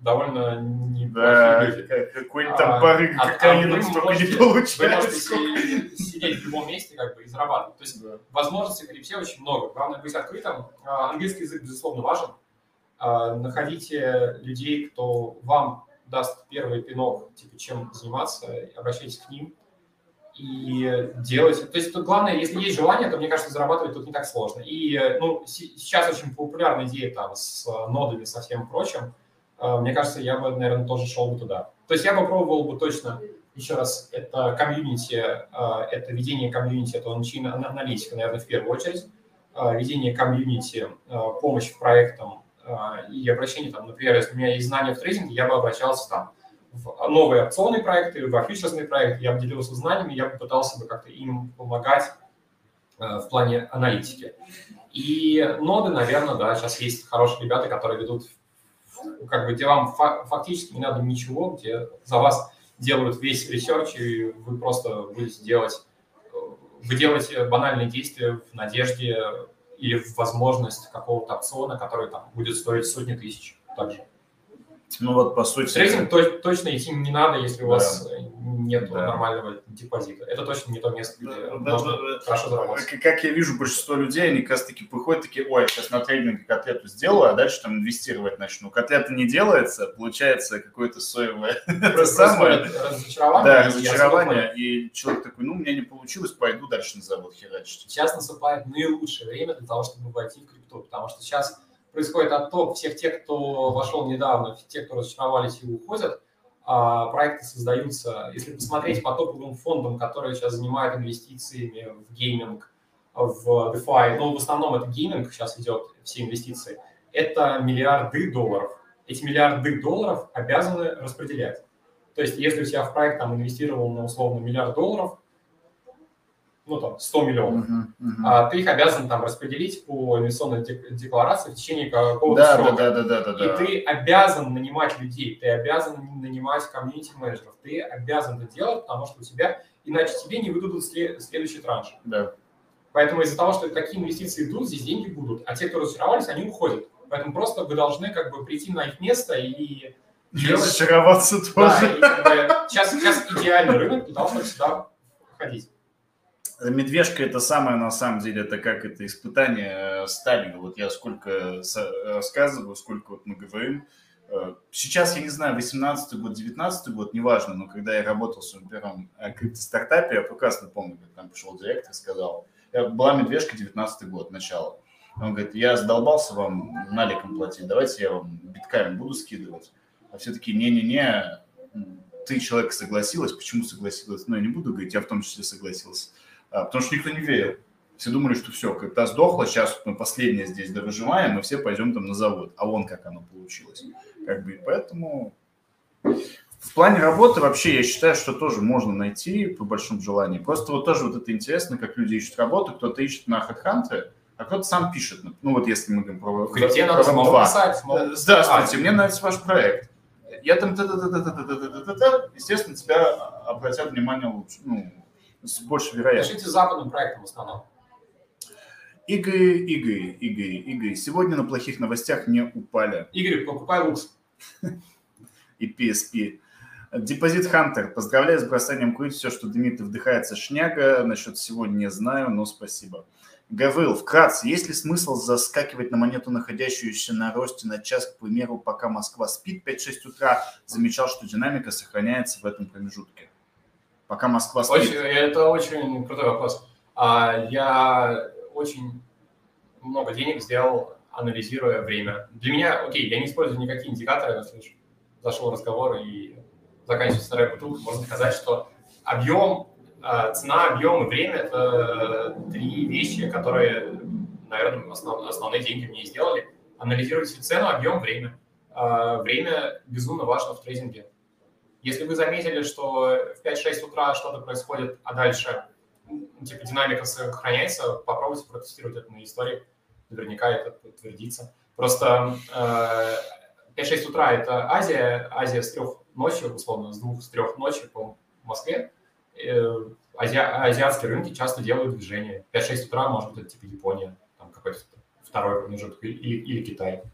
довольно неплохие да. Какой-нибудь там а, кокаином а столько можете, не получается. Вы можете сидеть в любом месте как бы и зарабатывать. То есть да. возможностей в крипте очень много. Главное быть открытым. А, английский язык, безусловно, важен. А, находите людей, кто вам даст первый пинок, типа, чем заниматься, обращайтесь к ним и делать. То есть тут главное, если есть желание, то, мне кажется, зарабатывать тут не так сложно. И ну, сейчас очень популярная идея там с нодами, со всем прочим. Э, мне кажется, я бы, наверное, тоже шел бы туда. То есть я бы пробовал бы точно, еще раз, это комьюнити, э, это ведение комьюнити, это ончин аналитика, наверное, в первую очередь, э, ведение комьюнити, помощь проектам и обращение там, например, если у меня есть знания в трейдинге, я бы обращался там в новые опционные проекты, в фьючерсные проекты, я бы делился знаниями, я бы пытался бы как-то им помогать в плане аналитики. И ноды, наверное, да, сейчас есть хорошие ребята, которые ведут как бы где вам фактически не надо ничего, где за вас делают весь research, и вы просто будете делать, вы делаете банальные действия в надежде или в возможность какого-то опциона, который там будет стоить сотни тысяч также. Ну вот, по сути... Трейдинг то, точно идти не надо, если у да. вас нет да. нормального депозита. Это точно не то место, где да, можно да, хорошо заработать. Как я вижу, большинство людей, они как раз таки приходят такие, ой, сейчас на трейдинге котлету сделаю, а дальше там инвестировать начну. Котлета не делается, получается какое-то соевое [laughs] самое. Разочарование. Да, разочарование. И человек такой, ну, у меня не получилось, пойду дальше на завод херачить. Сейчас наступает наилучшее время для того, чтобы войти в крипту, потому что сейчас происходит отток всех тех, кто вошел недавно, те, кто разочаровались и уходят. А проекты создаются, если посмотреть по топовым фондам, которые сейчас занимают инвестициями в гейминг, в DeFi, ну, в основном это гейминг сейчас идет, все инвестиции, это миллиарды долларов. эти миллиарды долларов обязаны распределять. То есть, если у тебя в проект там инвестировал на условно миллиард долларов, ну там 100 миллионов, uh-huh, uh-huh. А, ты их обязан там распределить по инвестиционной декларации в течение какого-то да, срока. Да, да, да, да, да. И ты обязан нанимать людей, ты обязан нанимать комьюнити-менеджеров, ты обязан это делать, потому что у тебя, иначе тебе не выдадут следующий транш. Да. Поэтому из-за того, что такие инвестиции идут, здесь деньги будут, а те, кто разочаровались, они уходят. Поэтому просто вы должны как бы прийти на их место и. Разочароваться тоже. Да, и, как бы, сейчас, сейчас идеальный рынок для того, чтобы сюда ходить. Медвежка это самое, на самом деле, это как это испытание э, Сталина. Вот я сколько рассказываю, сколько вот мы говорим. Э, сейчас, я не знаю, 18 год, 19 год, неважно, но когда я работал в своем первом э, крипто-стартапе, я прекрасно помню, как там пришел директор и сказал, была медвежка 19 год, начало. Он говорит, я задолбался вам наликом платить, давайте я вам битками буду скидывать. А все таки не-не-не, ты, человек, согласилась, почему согласилась? Ну, я не буду говорить, я в том числе согласился. А, потому что никто не верил. Все думали, что все, когда сдохло, сейчас мы последнее здесь довыживаем, мы все пойдем там на завод. А вон как оно получилось. Как бы, и поэтому в плане работы вообще я считаю, что тоже можно найти по большому желанию. Просто вот тоже вот это интересно, как люди ищут работу. Кто-то ищет на HeadHunter, а кто-то сам пишет. Ну вот если мы говорим про... В крипте надо самому писать. Здравствуйте, мне нравится ваш проект. Я там... Естественно, тебя обратят внимание лучше. Ну, с большей вероятностью. Пишите западным проектом в основном. Игорь, Игорь, Игорь, Игорь. Сегодня на плохих новостях не упали. Игорь, покупай лукс. [laughs] И PSP. Депозит Хантер. Поздравляю с бросанием курить. Все, что дымит и вдыхается шняга. Насчет всего не знаю, но спасибо. Гаврил, вкратце, есть ли смысл заскакивать на монету, находящуюся на росте на час, к примеру, пока Москва спит 5-6 утра? Замечал, что динамика сохраняется в этом промежутке пока Москва спит? Очень, это очень крутой вопрос. А, я очень много денег сделал, анализируя время. Для меня, окей, я не использую никакие индикаторы, если зашел разговор и заканчивается вторая бутылка, можно сказать, что объем, а, цена, объем и время – это три вещи, которые, наверное, основ, основные деньги мне сделали. Анализируйте цену, объем, время. А, время безумно важно в трейдинге. Если вы заметили, что в 5-6 утра что-то происходит, а дальше типа динамика сохраняется, попробуйте протестировать это на истории. Наверняка это подтвердится. Просто э, 5-6 утра это Азия, Азия с трех ночи, условно, с двух, с трех ночи по Москве. Э, ази, азиатские рынки часто делают движение. 5-6 утра, может быть, это типа Япония, там какой-то второй промежуток, или, или Китай.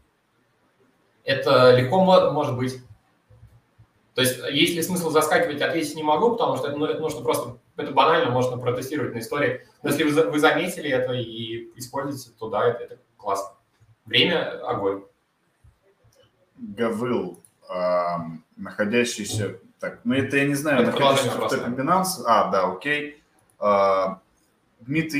Это легко может быть. То есть есть ли смысл заскакивать, ответить не могу, потому что это, ну, это нужно просто, это банально можно протестировать на истории. Но если вы, вы заметили это и используете, то да, это, это классно. Время – огонь. Гавыл, э, находящийся... Так, ну это я не знаю, это находящийся в комбинации. А, да, окей. Э,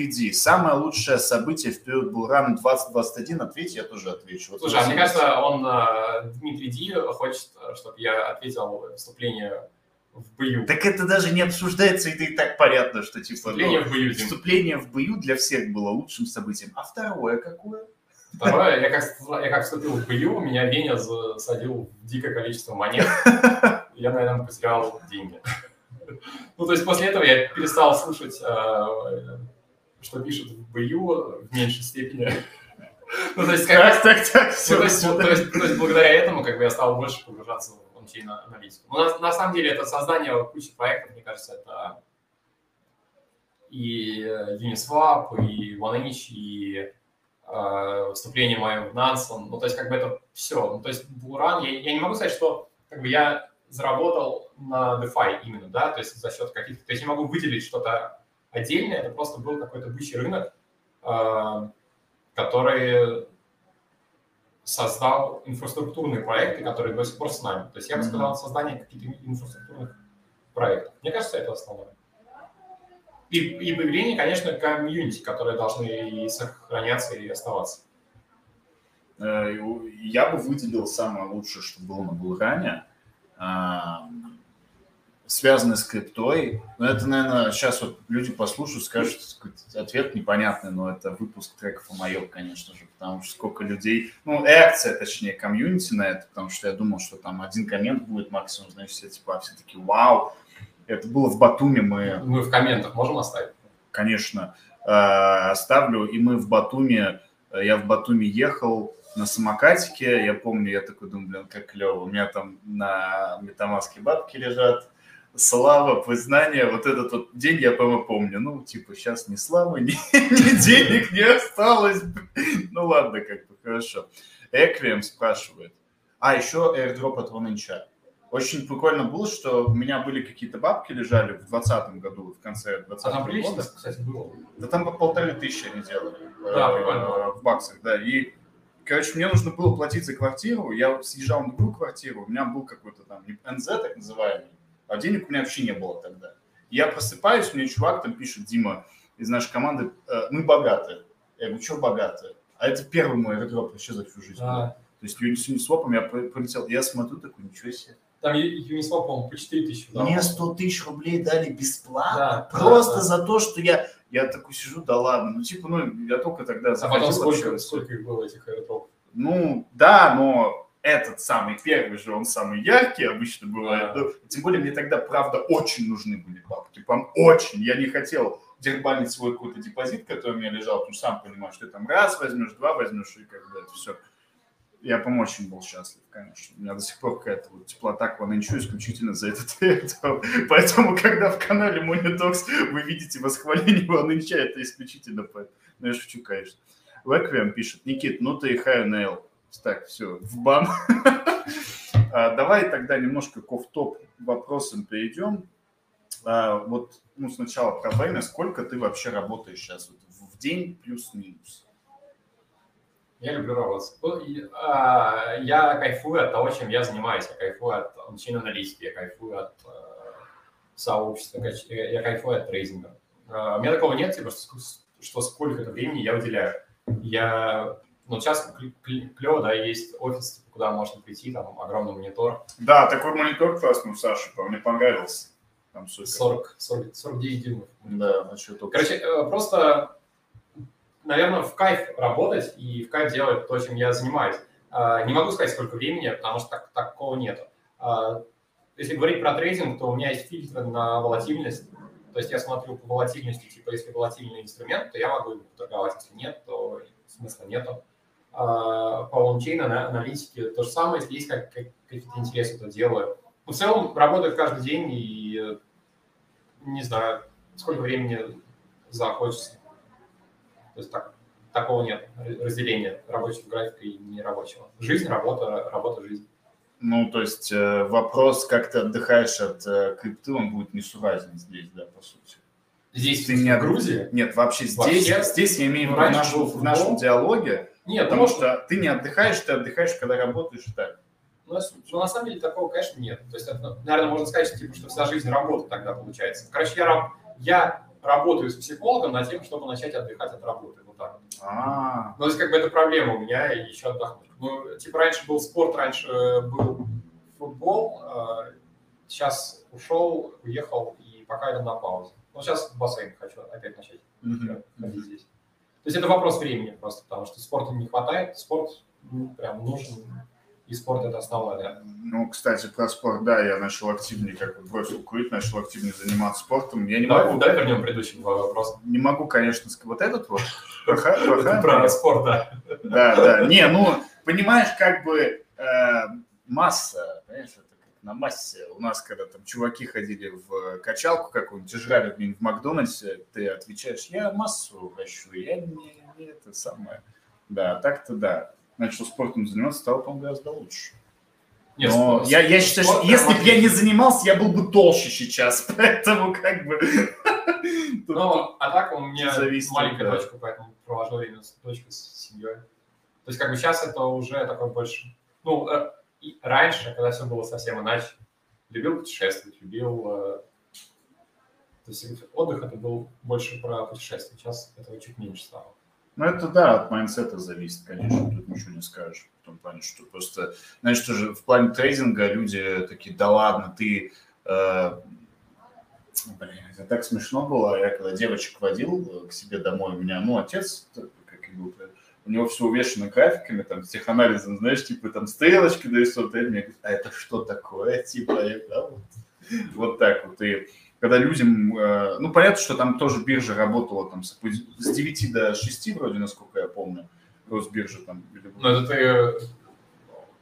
Ди, самое лучшее событие в период Булрана 2021, ответь, я тоже отвечу. Вот Слушай, а мне кажется, он, э, Дмитрий Ди, хочет, чтобы я ответил вступление в бою. Так это даже не обсуждается, и и так понятно, что типа... Вступление ну, в бою. Вступление в бою для всех было лучшим событием. А второе какое? Второе, я как, я как вступил в бою, меня Веня засадил в дикое количество монет. [laughs] Я на этом потерял деньги. [laughs] Ну, то есть после этого я перестал слушать э, что пишут в БЮ в меньшей степени. Ну, то есть, как, так, так, так, все, ну, то, есть, то, есть, то есть, благодаря этому как бы я стал больше погружаться в ончейн аналитику. Но на, на самом деле это создание кучи проектов, мне кажется, это и Uniswap, и OneInch, и э, вступление мое в Nansen. Ну, то есть, как бы это все. Ну, то есть, Bullrun, я, я не могу сказать, что как бы я заработал на DeFi именно, да, то есть за счет каких-то... То есть, не могу выделить что-то отдельно, это просто был какой-то бычий рынок, а, который создал инфраструктурные проекты, которые до сих пор с нами. То есть я бы сказал, создание каких-то инфраструктурных проектов. Мне кажется, это основное. И, и появление, конечно, комьюнити, которые должны и сохраняться и оставаться. Э, я бы выделил самое лучшее, что было на Булране. Связанные с криптой. Но это, наверное, сейчас вот люди послушают, скажут, ответ непонятный, но это выпуск треков о моем, конечно же, потому что сколько людей, ну, реакция, точнее, комьюнити на это, потому что я думал, что там один коммент будет максимум, значит, все типа, все такие, вау, это было в Батуме, мы... Мы в комментах можем оставить? Конечно, э, оставлю, и мы в Батуме, э, я в Батуме ехал, на самокатике, я помню, я такой думаю, блин, как клево, у меня там на метамаске бабки лежат, слава, признание, вот этот вот день я, по-моему, помню. Ну, типа, сейчас ни славы, [laughs] ни, ни денег не осталось. Ну, ладно, как бы, хорошо. Эквием спрашивает. А, еще airdrop от OneIncha. Очень прикольно было, что у меня были какие-то бабки лежали в 2020 году, в конце 2020 а года. кстати, было? Да там по полторы тысячи они делали. Да, э, В баксах, да. И Короче, мне нужно было платить за квартиру, я съезжал на другую квартиру, у меня был какой-то там НЗ так называемый, а денег у меня вообще не было тогда. Я просыпаюсь, мне чувак там пишет, Дима, из нашей команды, э, мы богатые. Я говорю, что богатые? А это первый мой аэродроп вообще за всю жизнь. А. То есть Uniswap я полетел, я смотрю такой, ничего себе. Там Uniswap, по-моему, по 4 тысячи. Мне 100 тысяч рублей дали бесплатно, да, просто да, да. за то, что я... Я такой сижу, да ладно, ну типа, ну я только тогда заходил. А потом сколько, сколько их было, этих аэродропов? Ну, да, но этот самый первый же, он самый яркий обычно бывает. Да. Тем более мне тогда, правда, очень нужны были бабки. Прям очень. Я не хотел дербанить свой какой-то депозит, который у меня лежал, потому что сам понимаешь, что ты там раз возьмешь, два возьмешь, и как бы это все. Я, по-моему, очень был счастлив, конечно. У меня до сих пор какая-то вот теплота к Ваненчу исключительно за этот [laughs] Поэтому, когда в канале Monitox вы видите восхваление Ваненча, это исключительно по... Ну, я шучу, конечно. Веквиам пишет, Никит, ну ты и Хайонейл. Так, все, в бан. [laughs] А, давай тогда немножко к топ вопросам перейдем. А, вот ну, сначала про время. Сколько ты вообще работаешь сейчас в день плюс-минус? Я люблю работать. Ну, а, я кайфую от того, чем я занимаюсь. Я кайфую от обучения аналитики, я кайфую от э, сообщества, я кайфую от трейдинга. У меня такого нет, типа, что сколько-то времени я уделяю. Я ну, сейчас клево, да, есть офис, куда можно прийти, там огромный монитор. Да, такой монитор классный у Саши, мне понравился. Там 40, 40, 49 дюймов. Да, насчет Короче, э, просто, наверное, в кайф работать и в кайф делать то, чем я занимаюсь. А, не могу сказать, сколько времени, потому что так, такого нет. А, если говорить про трейдинг, то у меня есть фильтр на волатильность. То есть я смотрю по волатильности, типа, если волатильный инструмент, то я могу торговать, если нет, то смысла нету. А, по ончейн аналитике то же самое, если есть как, как, какие-то интересы, то делаю. Но в целом работаю каждый день и не знаю, сколько времени захочется. То есть так, такого нет разделения рабочего графика и нерабочего. Жизнь, работа, работа, жизнь. Ну, то есть э, вопрос, как ты отдыхаешь от э, крипты, он будет несуразен здесь, да, по сути. Здесь ты не в Грузии? Нет, вообще здесь, вообще, здесь я имею в виду в нашем, в нашем диалоге, нет, потому что... что ты не отдыхаешь, ты отдыхаешь, когда работаешь так. Ну, ну, на самом деле такого, конечно, нет. То есть, это, наверное, можно сказать, что, типа, что вся жизнь работа тогда получается. Короче, я, я работаю с психологом над тем, чтобы начать отдыхать от работы. Вот так. А-а-а. Ну, то есть, как бы это проблема у меня, и еще отдохнуть. Ну, типа, раньше был спорт, раньше был футбол, сейчас а ушел, уехал, и пока иду на паузе. Ну, сейчас в бассейн хочу опять начать mm-hmm. здесь. То есть это вопрос времени просто, потому что спорта не хватает, спорт ну, прям нужен, и спорт это основное. Ну, кстати, про спорт, да, я начал активнее, как бы бросил курить, начал активнее заниматься спортом. Я не давай, могу... Давай вернем предыдущий вопрос. Не могу, конечно, вот этот вот. Про спорт, да. Да, да. Не, ну, понимаешь, как бы э, масса, понимаешь, на массе. У нас, когда там чуваки ходили в качалку какую-нибудь, жрали где-нибудь в Макдональдсе, ты отвечаешь, я массу вращу, я не, не это самое. Да, так-то да. Начал спортом заниматься, стало, по-моему, гораздо лучше. Нет, Но спорт, я, я считаю, что если бы я не занимался, я был бы толще сейчас, [laughs] поэтому как бы... Ну, а так у меня маленькая дочка, поэтому провожу время с дочкой, с семьей. То есть как бы сейчас это уже такой больше... Ну, э, и раньше, когда все было совсем иначе, любил путешествовать, любил... Э, то есть отдых это был больше про путешествия, сейчас этого чуть меньше стало. Ну, это да, от майнсета зависит, конечно, тут ничего не скажешь. В том плане, что просто, знаешь, тоже в плане трейдинга люди такие, да ладно, ты Э, блин, это так смешно было. Я когда девочек водил к себе домой, у меня, ну, отец, как был, у него все увешано графиками, там, с теханализом, знаешь, типа там стрелочки нарисованы, и мне говорят, а это что такое? [laughs] Типа, я, да, вот, вот так вот. И когда людям, э, ну, понятно, что там тоже биржа работала там с 9 до 6 вроде, насколько я помню, Росбиржа там. Ну, это ты,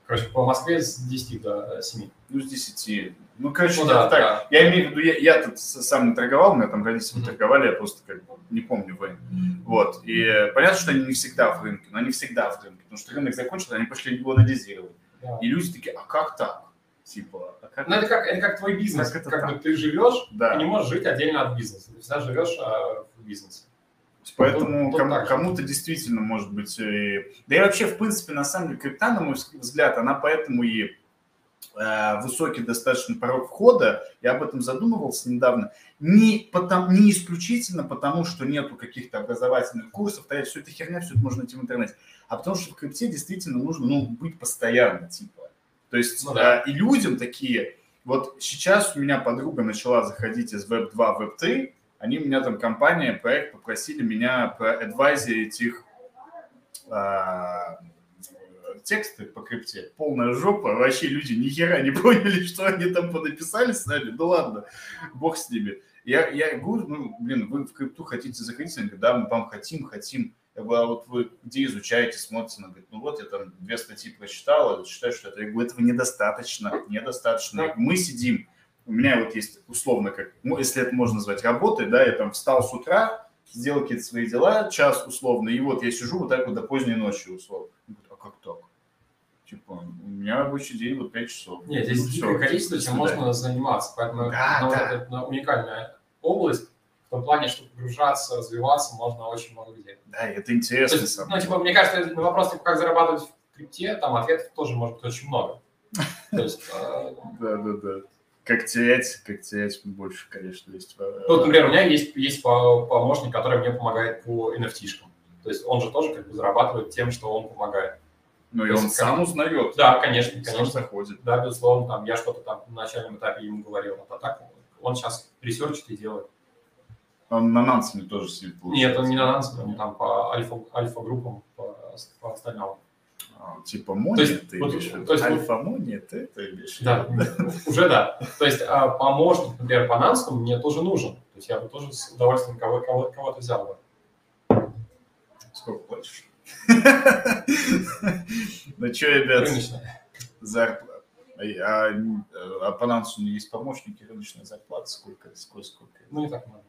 короче, по Москве с 10 до 7. Ну, с 10. Ну, короче, ну, да, так. Да. Я имею в виду, я, я тут сам не торговал, у меня там родители mm-hmm. торговали, я просто как бы не помню войны. Mm-hmm. Вот. И понятно, что они не всегда в рынке, но они всегда в рынке, потому что рынок закончился, они пошли его монетизировать. Yeah. И люди такие, а как так? Типа, а как ну, это как, это как твой бизнес. Как, это как бы ты живешь, да. ты не можешь жить отдельно от бизнеса. Ты всегда живешь а, в бизнесе. Поэтому кому, кому-то действительно может быть... И... Да и вообще, в принципе, на самом деле, крипта, на мой взгляд, она поэтому и э, высокий достаточно порог входа, я об этом задумывался недавно, не, потому, не исключительно потому, что нету каких-то образовательных курсов, да, все это херня, все это можно найти в интернете, а потому что в крипте действительно нужно ну, быть постоянно, типа. То есть ну, да. э, и людям такие, вот сейчас у меня подруга начала заходить из Web 2 в Web 3, они меня там, компания, проект попросили меня проадвайзерить их а, тексты по крипте. Полная жопа, вообще люди ни хера не [laughs] поняли, что они там понаписали с нами. Ну ладно, бог с ними. Я, я говорю, ну, блин, вы в крипту хотите заходить? Они говорят, да, мы вам хотим, хотим. Я говорю, а вот вы где изучаете, смотрите? Она говорит, ну вот я там две статьи прочитала, считаю, что это. Я говорю, этого недостаточно, недостаточно. Мы сидим, у меня вот есть условно, как, ну, если это можно назвать работой, да, я там встал с утра, сделал какие-то свои дела, час условно, и вот я сижу вот так вот до поздней ночи условно. Как так? Типа, у меня рабочий день вот 5 часов. Нет, здесь ну, дикое количество, чем можно заниматься. Поэтому да, ну, да. это уникальная область в том плане, что погружаться, развиваться можно очень много где. Да, это интересно. есть, ну, типа, мне кажется, на вопрос, типа, как зарабатывать в крипте, там ответов тоже может быть очень много. [laughs] То есть... Э, да, да, да. Как терять, как терять больше, конечно, есть. Ну, вот, например, у меня есть, есть помощник, который мне помогает по NFT-шкам. То есть он же тоже как бы зарабатывает тем, что он помогает. Ну, и он есть, сам узнает. Да, конечно, конечно. Сам заходит. Да, безусловно, там я что-то там на начальном этапе ему говорил, а так он сейчас ресерчит и делает. Он на Nansen е тоже сидит. Нет, он не на Nansen е, он там по альфа, альфа-группам, по, по остальному. А, типа Мони ты вот, имеешь в виду? Альфа Мони ты это имеешь? Да, уже да. То есть а, помощник, например, по Нанску мне тоже нужен. То есть я бы тоже с удовольствием кого-то кого, кого взял бы. Сколько платишь? Ну что, ребят, зарплата. А, а по Нансу есть помощники рыночной зарплаты? Сколько? Сколько? сколько? Ну, не так много.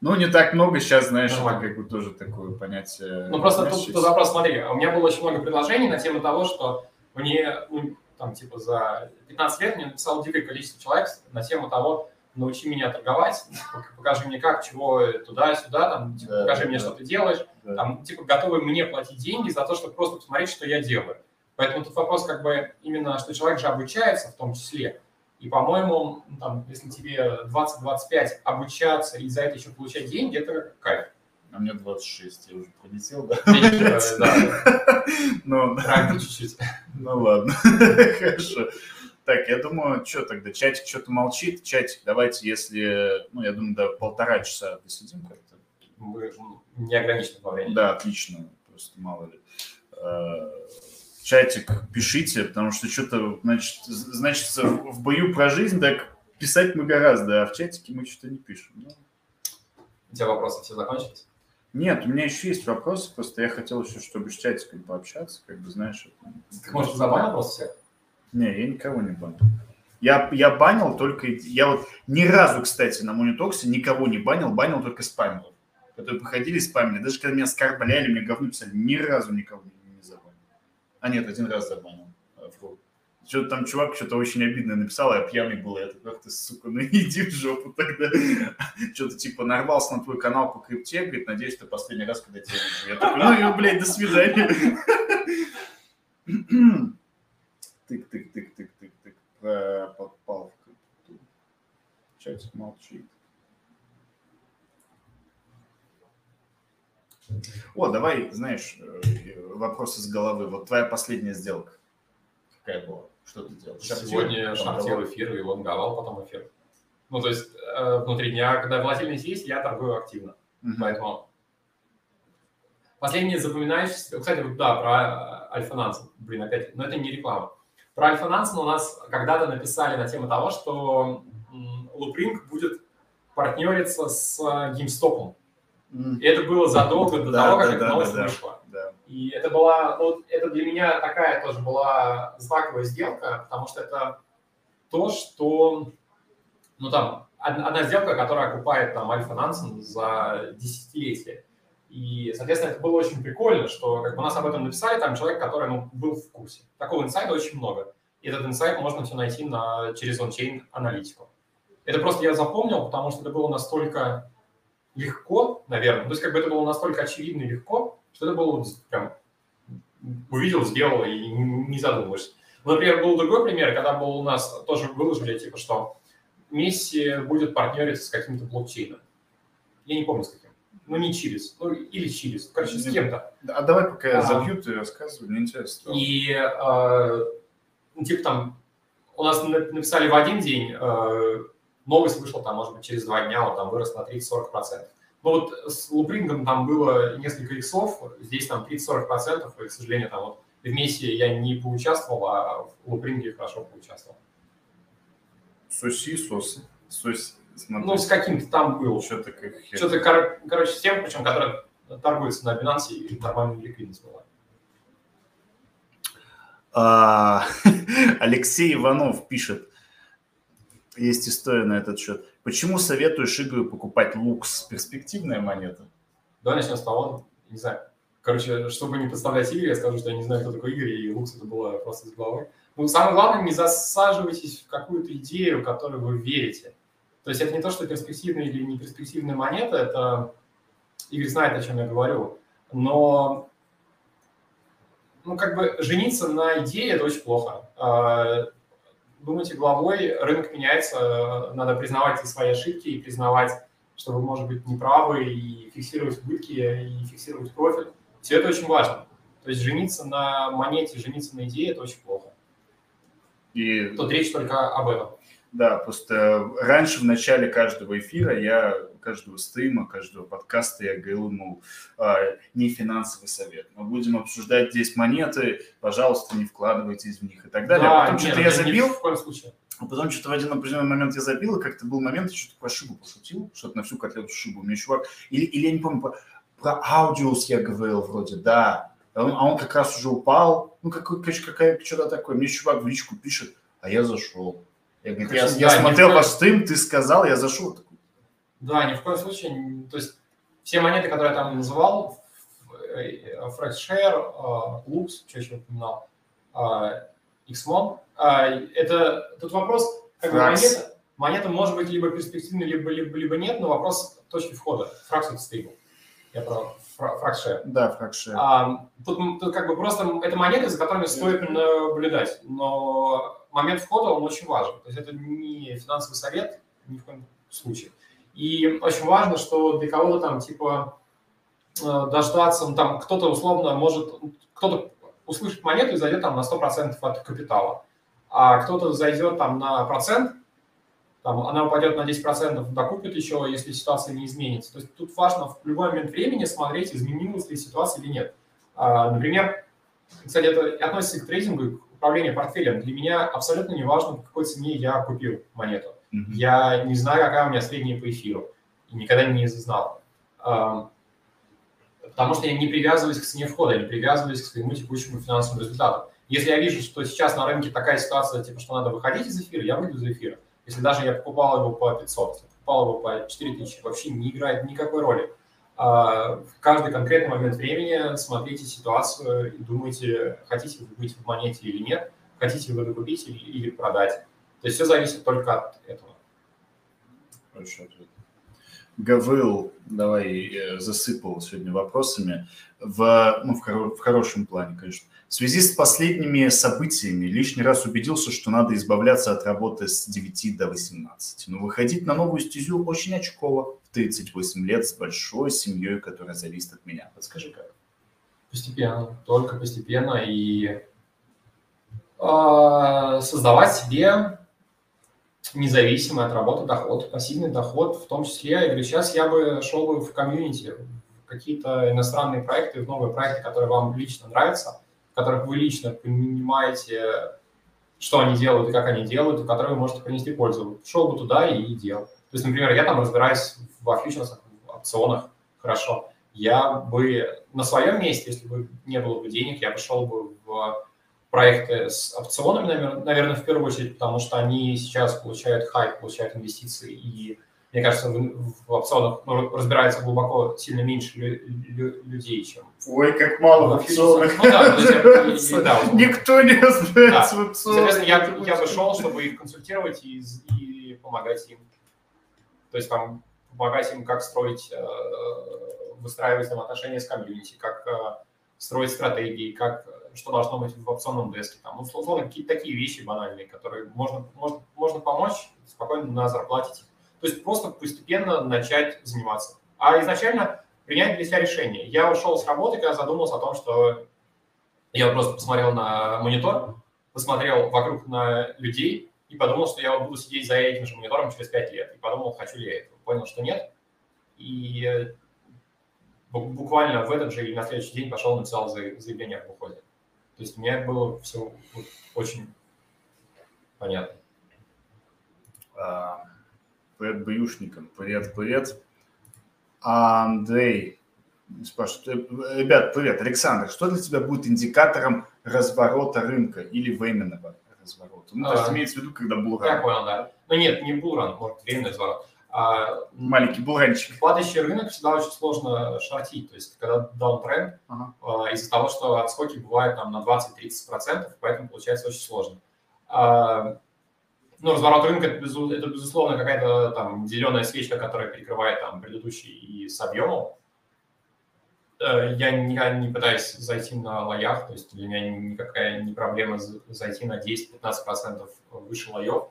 Ну, не так много сейчас, знаешь, это как бы тоже такое понятие. Ну, просто тут, тут вопрос, смотри, у меня было очень много предложений на тему того, что мне, ну, там, типа, за 15 лет мне написало дикое количество человек на тему того, научи меня торговать, [laughs] покажи мне как, чего, туда-сюда, там, типа, да, покажи да, мне, да. что ты делаешь, да. там, типа, готовы мне платить деньги за то, чтобы просто посмотреть, что я делаю. Поэтому тут вопрос, как бы, именно, что человек же обучается в том числе, и, по-моему, ну, там, если тебе 20-25 обучаться и за это еще получать деньги, это кайф. А мне 26, я уже полетел, да? Да. [laughs] Ну, чуть-чуть. Ну, ладно, [laughs] хорошо. Так, я думаю, что тогда, чатик что-то молчит. Чатик, давайте, если, ну, я думаю, до полтора часа досидим как-то. Мы не ограничены по времени. Да, отлично, просто мало ли. Э, чатик пишите, потому что что-то, значит, значит, в бою про жизнь так писать мы гораздо, а в чатике мы что-то не пишем. Ну. У тебя вопросы все закончились? Нет, у меня еще есть вопросы, просто я хотел еще, чтобы с чатиком пообщаться, как бы, знаешь. Ты, может, забанил просто всех? Не, я никого не банил. Я, я банил только... Я вот ни разу, кстати, на Монитоксе никого не банил, банил только спамеров, которые походили спамили. Даже когда меня оскорбляли, мне говно писали, ни разу никого не а нет, один раз забанил. Э, Что-то там чувак что-то очень обидное написал, я пьяный был. Я такой, ты, сука, [laughs] ну иди в жопу тогда. [laughs] Что-то типа нарвался на твой канал по крипте, говорит, надеюсь, ты последний раз, когда тебя вижу. Я такой, ну блядь, до свидания. [laughs] Тык-тык-тык-тык-тык-тык. Попал в крипту. Чатик молчит. О, давай, знаешь, э, вопрос из головы. Вот твоя последняя сделка какая была? Что ты делал? Сегодня шортил эфир и лонговал потом эфир. Ну, то есть э, внутри дня, когда волатильность есть, я торгую активно. Mm-hmm. Поэтому последнее запоминающееся... Кстати, вот, да, про Альфа-Нансен. Блин, опять, но это не реклама. Про Альфа-Нансен у нас когда-то написали на тему того, что Лупринг будет партнериться с GameStop. Mm. И это было задолго до да, того, как да, эта новость да, вышла. Да. И это была, ну, это для меня такая тоже была знаковая сделка, потому что это то, что, ну там, одна, одна сделка, которая окупает там Альфа Нансен за десятилетие. И, соответственно, это было очень прикольно, что как бы, нас об этом написали, там человек, который ну, был в курсе. Такого инсайта очень много. И этот инсайт можно все найти на, через ончейн аналитику. Это просто я запомнил, потому что это было настолько легко, наверное. То есть как бы это было настолько очевидно и легко, что это было прям увидел, сделал и не задумываешься. Например, был другой пример, когда был у нас тоже выложили, типа, что Месси будет партнериться с каким-то блокчейном. Я не помню, с каким. Ну, не через, ну, или через, короче, с кем-то. А давай пока я забью, ты рассказывай, мне интересно. И, э, типа, там, у нас написали в один день, э, новость вышла, там, может быть, через два дня, он там вырос на 30-40%. Ну вот с лупрингом там было несколько иксов, здесь там 30-40%, и, к сожалению, там вот в Мессе я не поучаствовал, а в лупринге хорошо поучаствовал. Соси, сос, сос, смотри. Ну, с каким-то там был. Что-то как Что-то, кор- короче, с тем, причем, который торгуется на Binance и нормальная ликвидность была. А, [laughs] Алексей Иванов пишет, есть история на этот счет. Почему советуешь Игорю покупать лукс? Перспективная монета? Давай начнем с того, не знаю. Короче, чтобы не подставлять Игоря, я скажу, что я не знаю, кто такой Игорь, и лукс это было просто из головы. Ну, самое главное, не засаживайтесь в какую-то идею, в которую вы верите. То есть это не то, что перспективная или не перспективная монета, это Игорь знает, о чем я говорю. Но ну, как бы жениться на идее – это очень плохо. А, думайте головой, рынок меняется, надо признавать свои ошибки и признавать, что вы, может быть, неправы, и фиксировать убытки, и фиксировать профиль. Все это очень важно. То есть жениться на монете, жениться на идее – это очень плохо. И... Тут речь только об этом. Да, просто раньше в начале каждого эфира я каждого стрима, каждого подкаста я говорил ему а, не финансовый совет. Мы будем обсуждать здесь монеты, пожалуйста, не вкладывайтесь в них и так далее. Да, а потом что-то я забил. в коем случае. А потом что-то в один определенный момент я забил, и как-то был момент, я что-то про шибу пошутил, что-то на всю котлету шибу. Мне чувак, или, или я не помню, про, про аудиус я говорил вроде, да, а он, а он как раз уже упал, ну, какой, какая, что-то такое. Мне чувак в личку пишет, а я зашел. Я, говорю, я, я смотрел ваш стрим, ты сказал, я зашел. Да, ни в коем случае. То есть все монеты, которые я там называл, FrexShare, Lux, что еще упоминал, Xmon, это тут вопрос, как бы монета, монета может быть либо перспективной, либо, либо, либо нет, но вопрос точки входа. Фракс это стейбл. Я про фракшер. Да, фракшер. А, тут, тут как бы просто это монеты, за которыми стоит наблюдать, но момент входа он очень важен. То есть это не финансовый совет ни в коем случае. И очень важно, что для кого-то там типа э, дождаться, ну, там кто-то условно может, кто-то услышит монету и зайдет там на 100% от капитала, а кто-то зайдет там на процент, там, она упадет на 10%, докупит еще, если ситуация не изменится. То есть тут важно в любой момент времени смотреть, изменилась ли ситуация или нет. А, например, кстати, это относится к трейдингу, к управлению портфелем. Для меня абсолютно не важно, по какой цене я купил монету. Mm-hmm. Я не знаю, какая у меня средняя по эфиру. И никогда не знал. Потому что я не привязываюсь к цене входа, я не привязываюсь к своему текущему финансовому результату. Если я вижу, что сейчас на рынке такая ситуация, типа, что надо выходить из эфира, я выйду из эфира. Если даже я покупал его по 500, если покупал его по 4000, вообще не играет никакой роли. А, в каждый конкретный момент времени смотрите ситуацию и думайте, хотите вы быть в монете или нет, хотите вы докупить или, или продать. То есть все зависит только от этого. Хорошо. Гаврил, давай э, засыпал сегодня вопросами в, ну, в, хоро, в хорошем плане, конечно. В связи с последними событиями лишний раз убедился, что надо избавляться от работы с 9 до 18. Но выходить на новую стезю очень очково 38 лет с большой семьей, которая зависит от меня. Подскажи, как? Постепенно, только постепенно. И А, создавать себе независимый от работы доход, пассивный доход, в том числе, я говорю, сейчас я бы шел бы в комьюнити, в какие-то иностранные проекты, в новые проекты, которые вам лично нравятся, в которых вы лично понимаете, что они делают и как они делают, и которые вы можете принести пользу. Шел бы туда и делал. То есть, например, я там разбираюсь в фьючерсах, в опционах хорошо. Я бы на своем месте, если бы не было бы денег, я бы шел бы в проекты с опционами, наверное, в первую очередь, потому что они сейчас получают хайп, получают инвестиции, и мне кажется, в, в опционах ну, разбирается глубоко сильно меньше лю, лю, людей, чем... Ой, как мало в опционах. Ну, да, Никто не разбирается да. в опционах. Соответственно, я, я бы шел, чтобы их консультировать и, и помогать им. То есть там помогать им, как строить, э, выстраивать там отношения с комьюнити, как э, строить стратегии, как что должно быть в опционном деске, там, условно, какие-то такие вещи банальные, которые можно, можно, можно помочь, спокойно на зарплате. То есть просто постепенно начать заниматься. А изначально принять для себя решение. Я ушел с работы, когда задумался о том, что я просто посмотрел на монитор, посмотрел вокруг на людей и подумал, что я буду сидеть за этим же монитором через 5 лет. И подумал, хочу ли я этого. Понял, что нет. И буквально в этот же или на следующий день пошел написал заявление об уходе. То есть у меня было все очень понятно. А, привет баюшникам, привет, привет. Андрей спрашивает, э, ребят, привет, Александр, что для тебя будет индикатором разворота рынка или временного разворота? Ну, то есть а, имеется в виду, когда булран. Я понял, да. Ну нет, не булран, может, временный разворот. А, Маленький булганчик. Падающий рынок всегда очень сложно шортить. То есть, когда даунтренд, ага. А, из-за того, что отскоки бывают там на 20-30%, поэтому получается очень сложно. А, ну, разворот рынка это, это безусловно какая-то там зеленая свечка, которая перекрывает там предыдущий и с объемом. Э, я никогда не пытаюсь зайти на лоях, то есть для меня никакая не проблема зайти на 10-15% выше лоев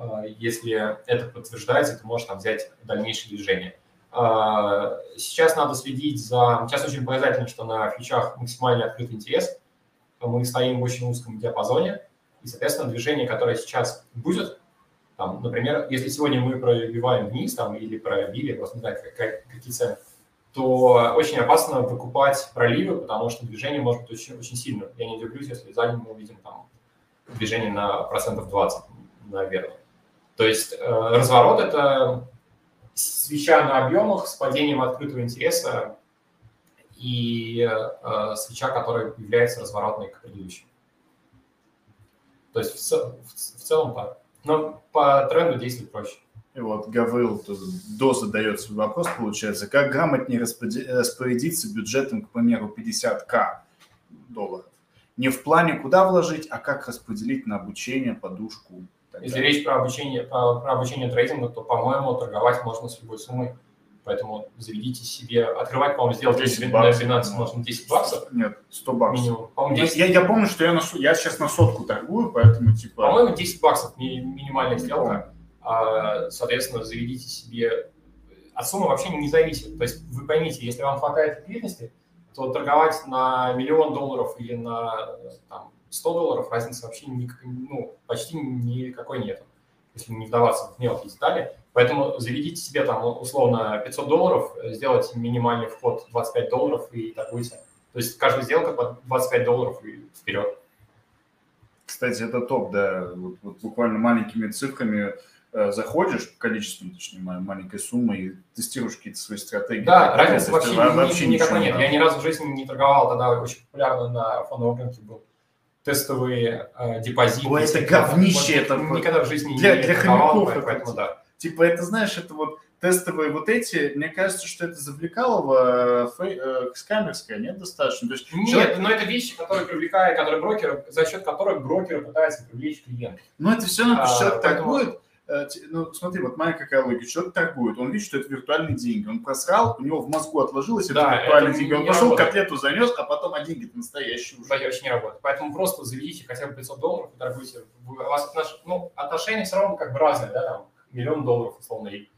а, если это подтверждается, ты можешь там взять дальнейшее движение. А, сейчас надо следить за... Сейчас очень показательно, что на фьючах максимально открытый интерес. Мы стоим в очень узком диапазоне. И, соответственно, движение, которое сейчас будет, там, например, если сегодня мы пробиваем вниз там, или пробили, просто не знаю, как, какие цены, то очень опасно выкупать проливы, потому что движение может быть очень, очень сильным. Я не удивлюсь, если за ним мы увидим там движение на процентов 20, наверное. То есть э, разворот – это свеча на объемах с падением открытого интереса и э, свеча, которая является разворотной к предыдущей. То есть в, в, в целом так. Но по тренду действовать проще. И вот Гаврил до задает свой вопрос, получается, как грамотнее распорядиться бюджетом, к примеру, 50к долларов? Не в плане, куда вложить, а как распределить на обучение, подушку, если речь про обучение, про, про обучение трейдингу, то, по-моему, торговать можно с любой суммой. Поэтому заведите себе, открывать, по-моему, сделать 10 на Binance можно 10 баксов. Нет, 100 баксов. Минимум. По-моему, 10... я, я помню, что я, на, я сейчас на сотку торгую, поэтому типа... По-моему, 10 баксов ми- минимальная сделка. А, соответственно, заведите себе... От суммы вообще не зависит. То есть вы поймите, если вам хватает ликвидности, то торговать на миллион долларов или на там, 100 долларов разницы вообще никак, ну, почти никакой нет, если не вдаваться в мелкие детали. Поэтому заведите себе там условно 500 долларов, сделайте минимальный вход 25 долларов и торгуйте. То есть каждая сделка по 25 долларов и вперед. Кстати, это топ, да. Вот, вот буквально маленькими цифрами э, заходишь, количеством, точнее, маленькой суммы, и тестируешь какие-то свои стратегии. Да, разницы вообще, вообще никакой нет. Я ни разу в жизни не торговал, тогда очень популярно на фондовом рынке был тестовые э, депозиты. Ой, это говнище, это никогда в жизни для, не для хомяков, поэтому, поэтому да. Типа это, знаешь, это вот тестовые вот эти, мне кажется, что это завлекалово э, э, скамерское, нет, достаточно? То есть нет, человек... но это вещи, которые привлекают, которые брокеры, за счет которых брокеры пытаются привлечь клиентов. Ну это все равно, а, человек поэтому... торгует, Э, ну, смотри, вот моя какая логика. Человек торгует, он видит, что это виртуальные деньги. Он просрал, у него в мозгу отложилось да, это виртуальные деньги. Он пошел, работает. котлету занес, а потом, а деньги настоящие уже. Да, очень не работает. Поэтому просто заведите хотя бы 500 долларов и торгуйте. У вас отнош... ну, отношения все равно как бы разные, да, там, миллион долларов, условно, и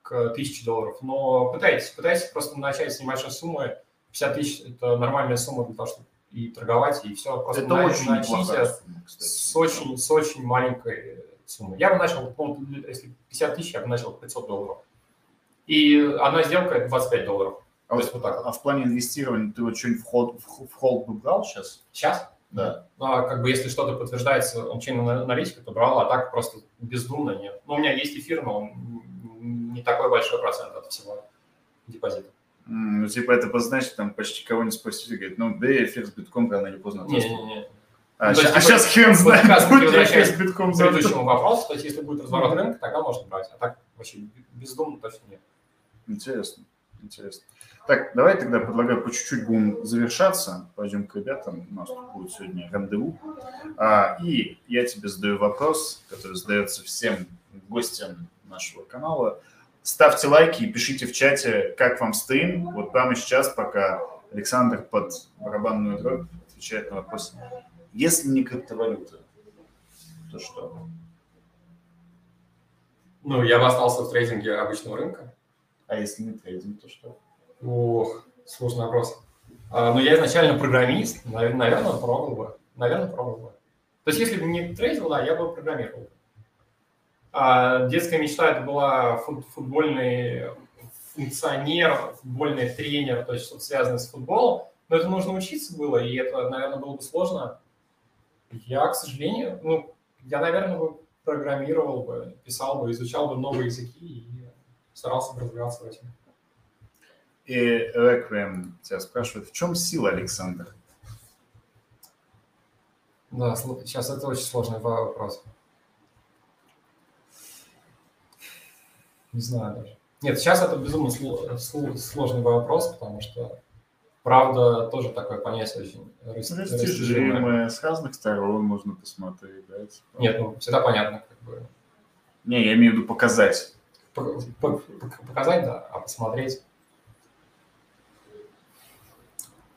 к тысяче долларов. Но пытайтесь, пытайтесь просто начать с небольшой суммы. 50 тысяч – это нормальная сумма для того, чтобы и торговать, и все. Просто Это на, очень сумма, кстати. С очень, с очень маленькой суммой. Я бы начал, если 50 тысяч, я бы начал 500 долларов. И одна сделка – это 25 долларов. А, вот, вот так. а в плане инвестирования ты вот что-нибудь в холд, в холд бы брал сейчас? Сейчас? Да. Ну, а как бы если что-то подтверждается ончейн аналитика, то брал, а так просто бездумно нет. Ну, у меня есть эфир, но он не такой большой процент от всего депозита. Mm, ну, типа это позначит, там почти кого не спросили, говорит, ну, да, эфир с битком рано или поздно. Не-не-не. А, ну, а сейчас хрен знает, будет ли с битком к предыдущему вопросу, то есть если будет разворот mm-hmm. рынка, тогда можно брать, а так вообще бездумно точно нет. Интересно, интересно. Так, давай тогда предлагаю по чуть-чуть будем завершаться. Пойдем к ребятам. У нас тут будет сегодня рандеву. А, и я тебе задаю вопрос, который задается всем гостям нашего канала. Ставьте лайки и пишите в чате, как вам стрим. Вот прямо сейчас, пока Александр под барабанную дробь отвечает на вопрос. Если не криптовалюта, то что? Ну, я бы остался в трейдинге обычного рынка. А если не трейдинг, то что? Ох, сложный вопрос. А, ну, я изначально программист, наверное, пробовал бы. Наверное, пробовал бы. То есть, если бы не трейдил, да, я бы программировал. А детская мечта это была футбольный функционер, футбольный тренер, то есть что-то связанное с футболом. Но это нужно учиться было, и это, наверное, было бы сложно. Я, к сожалению, ну, я, наверное, бы программировал бы, писал бы, изучал бы новые языки и старался бы развиваться в этом. И Реквием тебя спрашивает, в чем сила, Александр? Да, сейчас это очень сложный вопрос. Не знаю даже. Нет, сейчас это безумно сложный вопрос, потому что правда тоже такое понятие очень растяжимое. С разных сторон можно посмотреть, да? Типа. Нет, ну всегда понятно, как бы. Не, я имею в виду показать. Показать, да, а посмотреть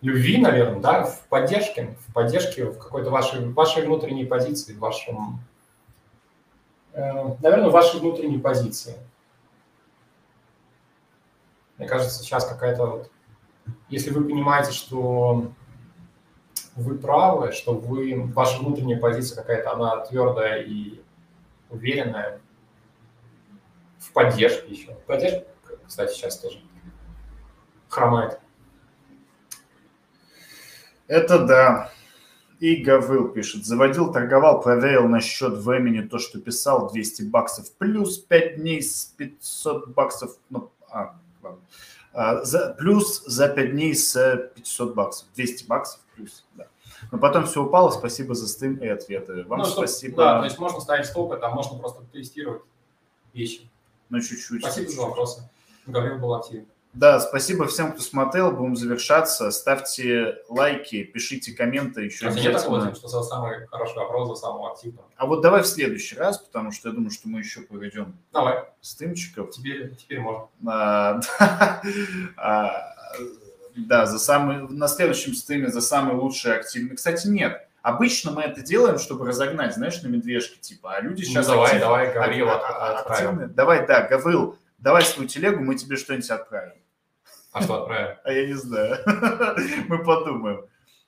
любви, наверное, да, в поддержке, в поддержке в какой-то вашей, вашей внутренней позиции, в вашем, э, наверное, в вашей внутренней позиции. Мне кажется, сейчас какая-то вот, если вы понимаете, что вы правы, что вы, ваша внутренняя позиция какая-то, она твердая и уверенная, в поддержке еще. Поддержка, кстати, сейчас тоже хромает. Это да. И Гаврил пишет. Заводил, торговал, проверил на счет времени то, что писал. 200 баксов плюс 5 дней с 500 баксов. Ну, а, ладно. А, за, плюс за 5 дней с 500 баксов. 200 баксов плюс, да. Но потом все упало. Спасибо за стрим и ответы. Вам ну, спасибо. Да, то есть можно ставить стопы, там можно просто тестировать вещи. Ну, чуть-чуть. Спасибо чуть-чуть. за вопросы. Гаврил был активен. Да, спасибо всем, кто смотрел. Будем завершаться. Ставьте лайки, пишите комменты еще. А нет такого, что за самый хороший вопрос, за самого активного? А вот давай в следующий раз, потому что я думаю, что мы еще проведем давай. стримчиков. Теперь, теперь можно. А, [laughs] а, да, за самый, на следующем стриме за самый лучший активный. Кстати, нет. Обычно мы это делаем, чтобы разогнать, знаешь, на медвежке, типа, а люди сейчас... Ну, давай, актив... давай, говори, а, а. Давай, да, Гаврил, давай свою телегу, мы тебе что-нибудь отправим. А что отправим? А я не знаю. [laughs] Мы подумаем.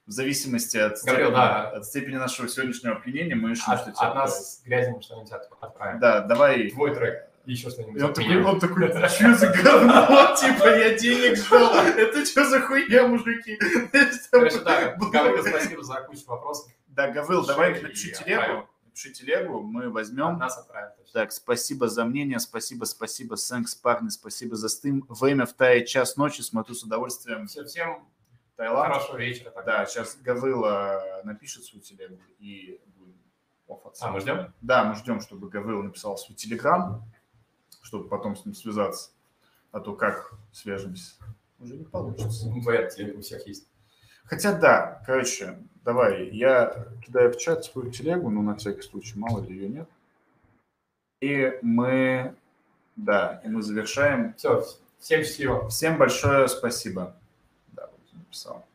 В зависимости от, Говорил, степени, да. от степени нашего сегодняшнего опьянения мы решим, от, что тебе От нас грязью что-нибудь отправим. Да, давай. Твой трек. Еще что-нибудь. Он такой, он такой, что за говно? [laughs] Типа, я денег ждал. Это что за хуйня, мужики? [laughs] Короче, да, Гаврил, спасибо за кучу вопросов. Да, Гаврил, давай напиши телегу напиши телегу, мы возьмем. Нас отправят. Так, спасибо за мнение, спасибо, спасибо, Сэнкс, парни, спасибо за стым. Время в Тае час ночи, смотрю с удовольствием. Всем, всем Таиланд. хорошего вечера. Тогда. Да, сейчас Гаврила напишет свою телегу и будем офаться. А, мы ждем? Да, мы ждем, чтобы Гаврила написал свой телеграм, чтобы потом с ним связаться. А то как свяжемся? Уже не получится. Ли у всех есть. Хотя да, короче, давай, я кидаю в чат свою телегу, ну, на всякий случай, мало ли ее нет. И мы, да, и мы завершаем. Все, всем счастливо. Всем большое спасибо. Да, вот написал.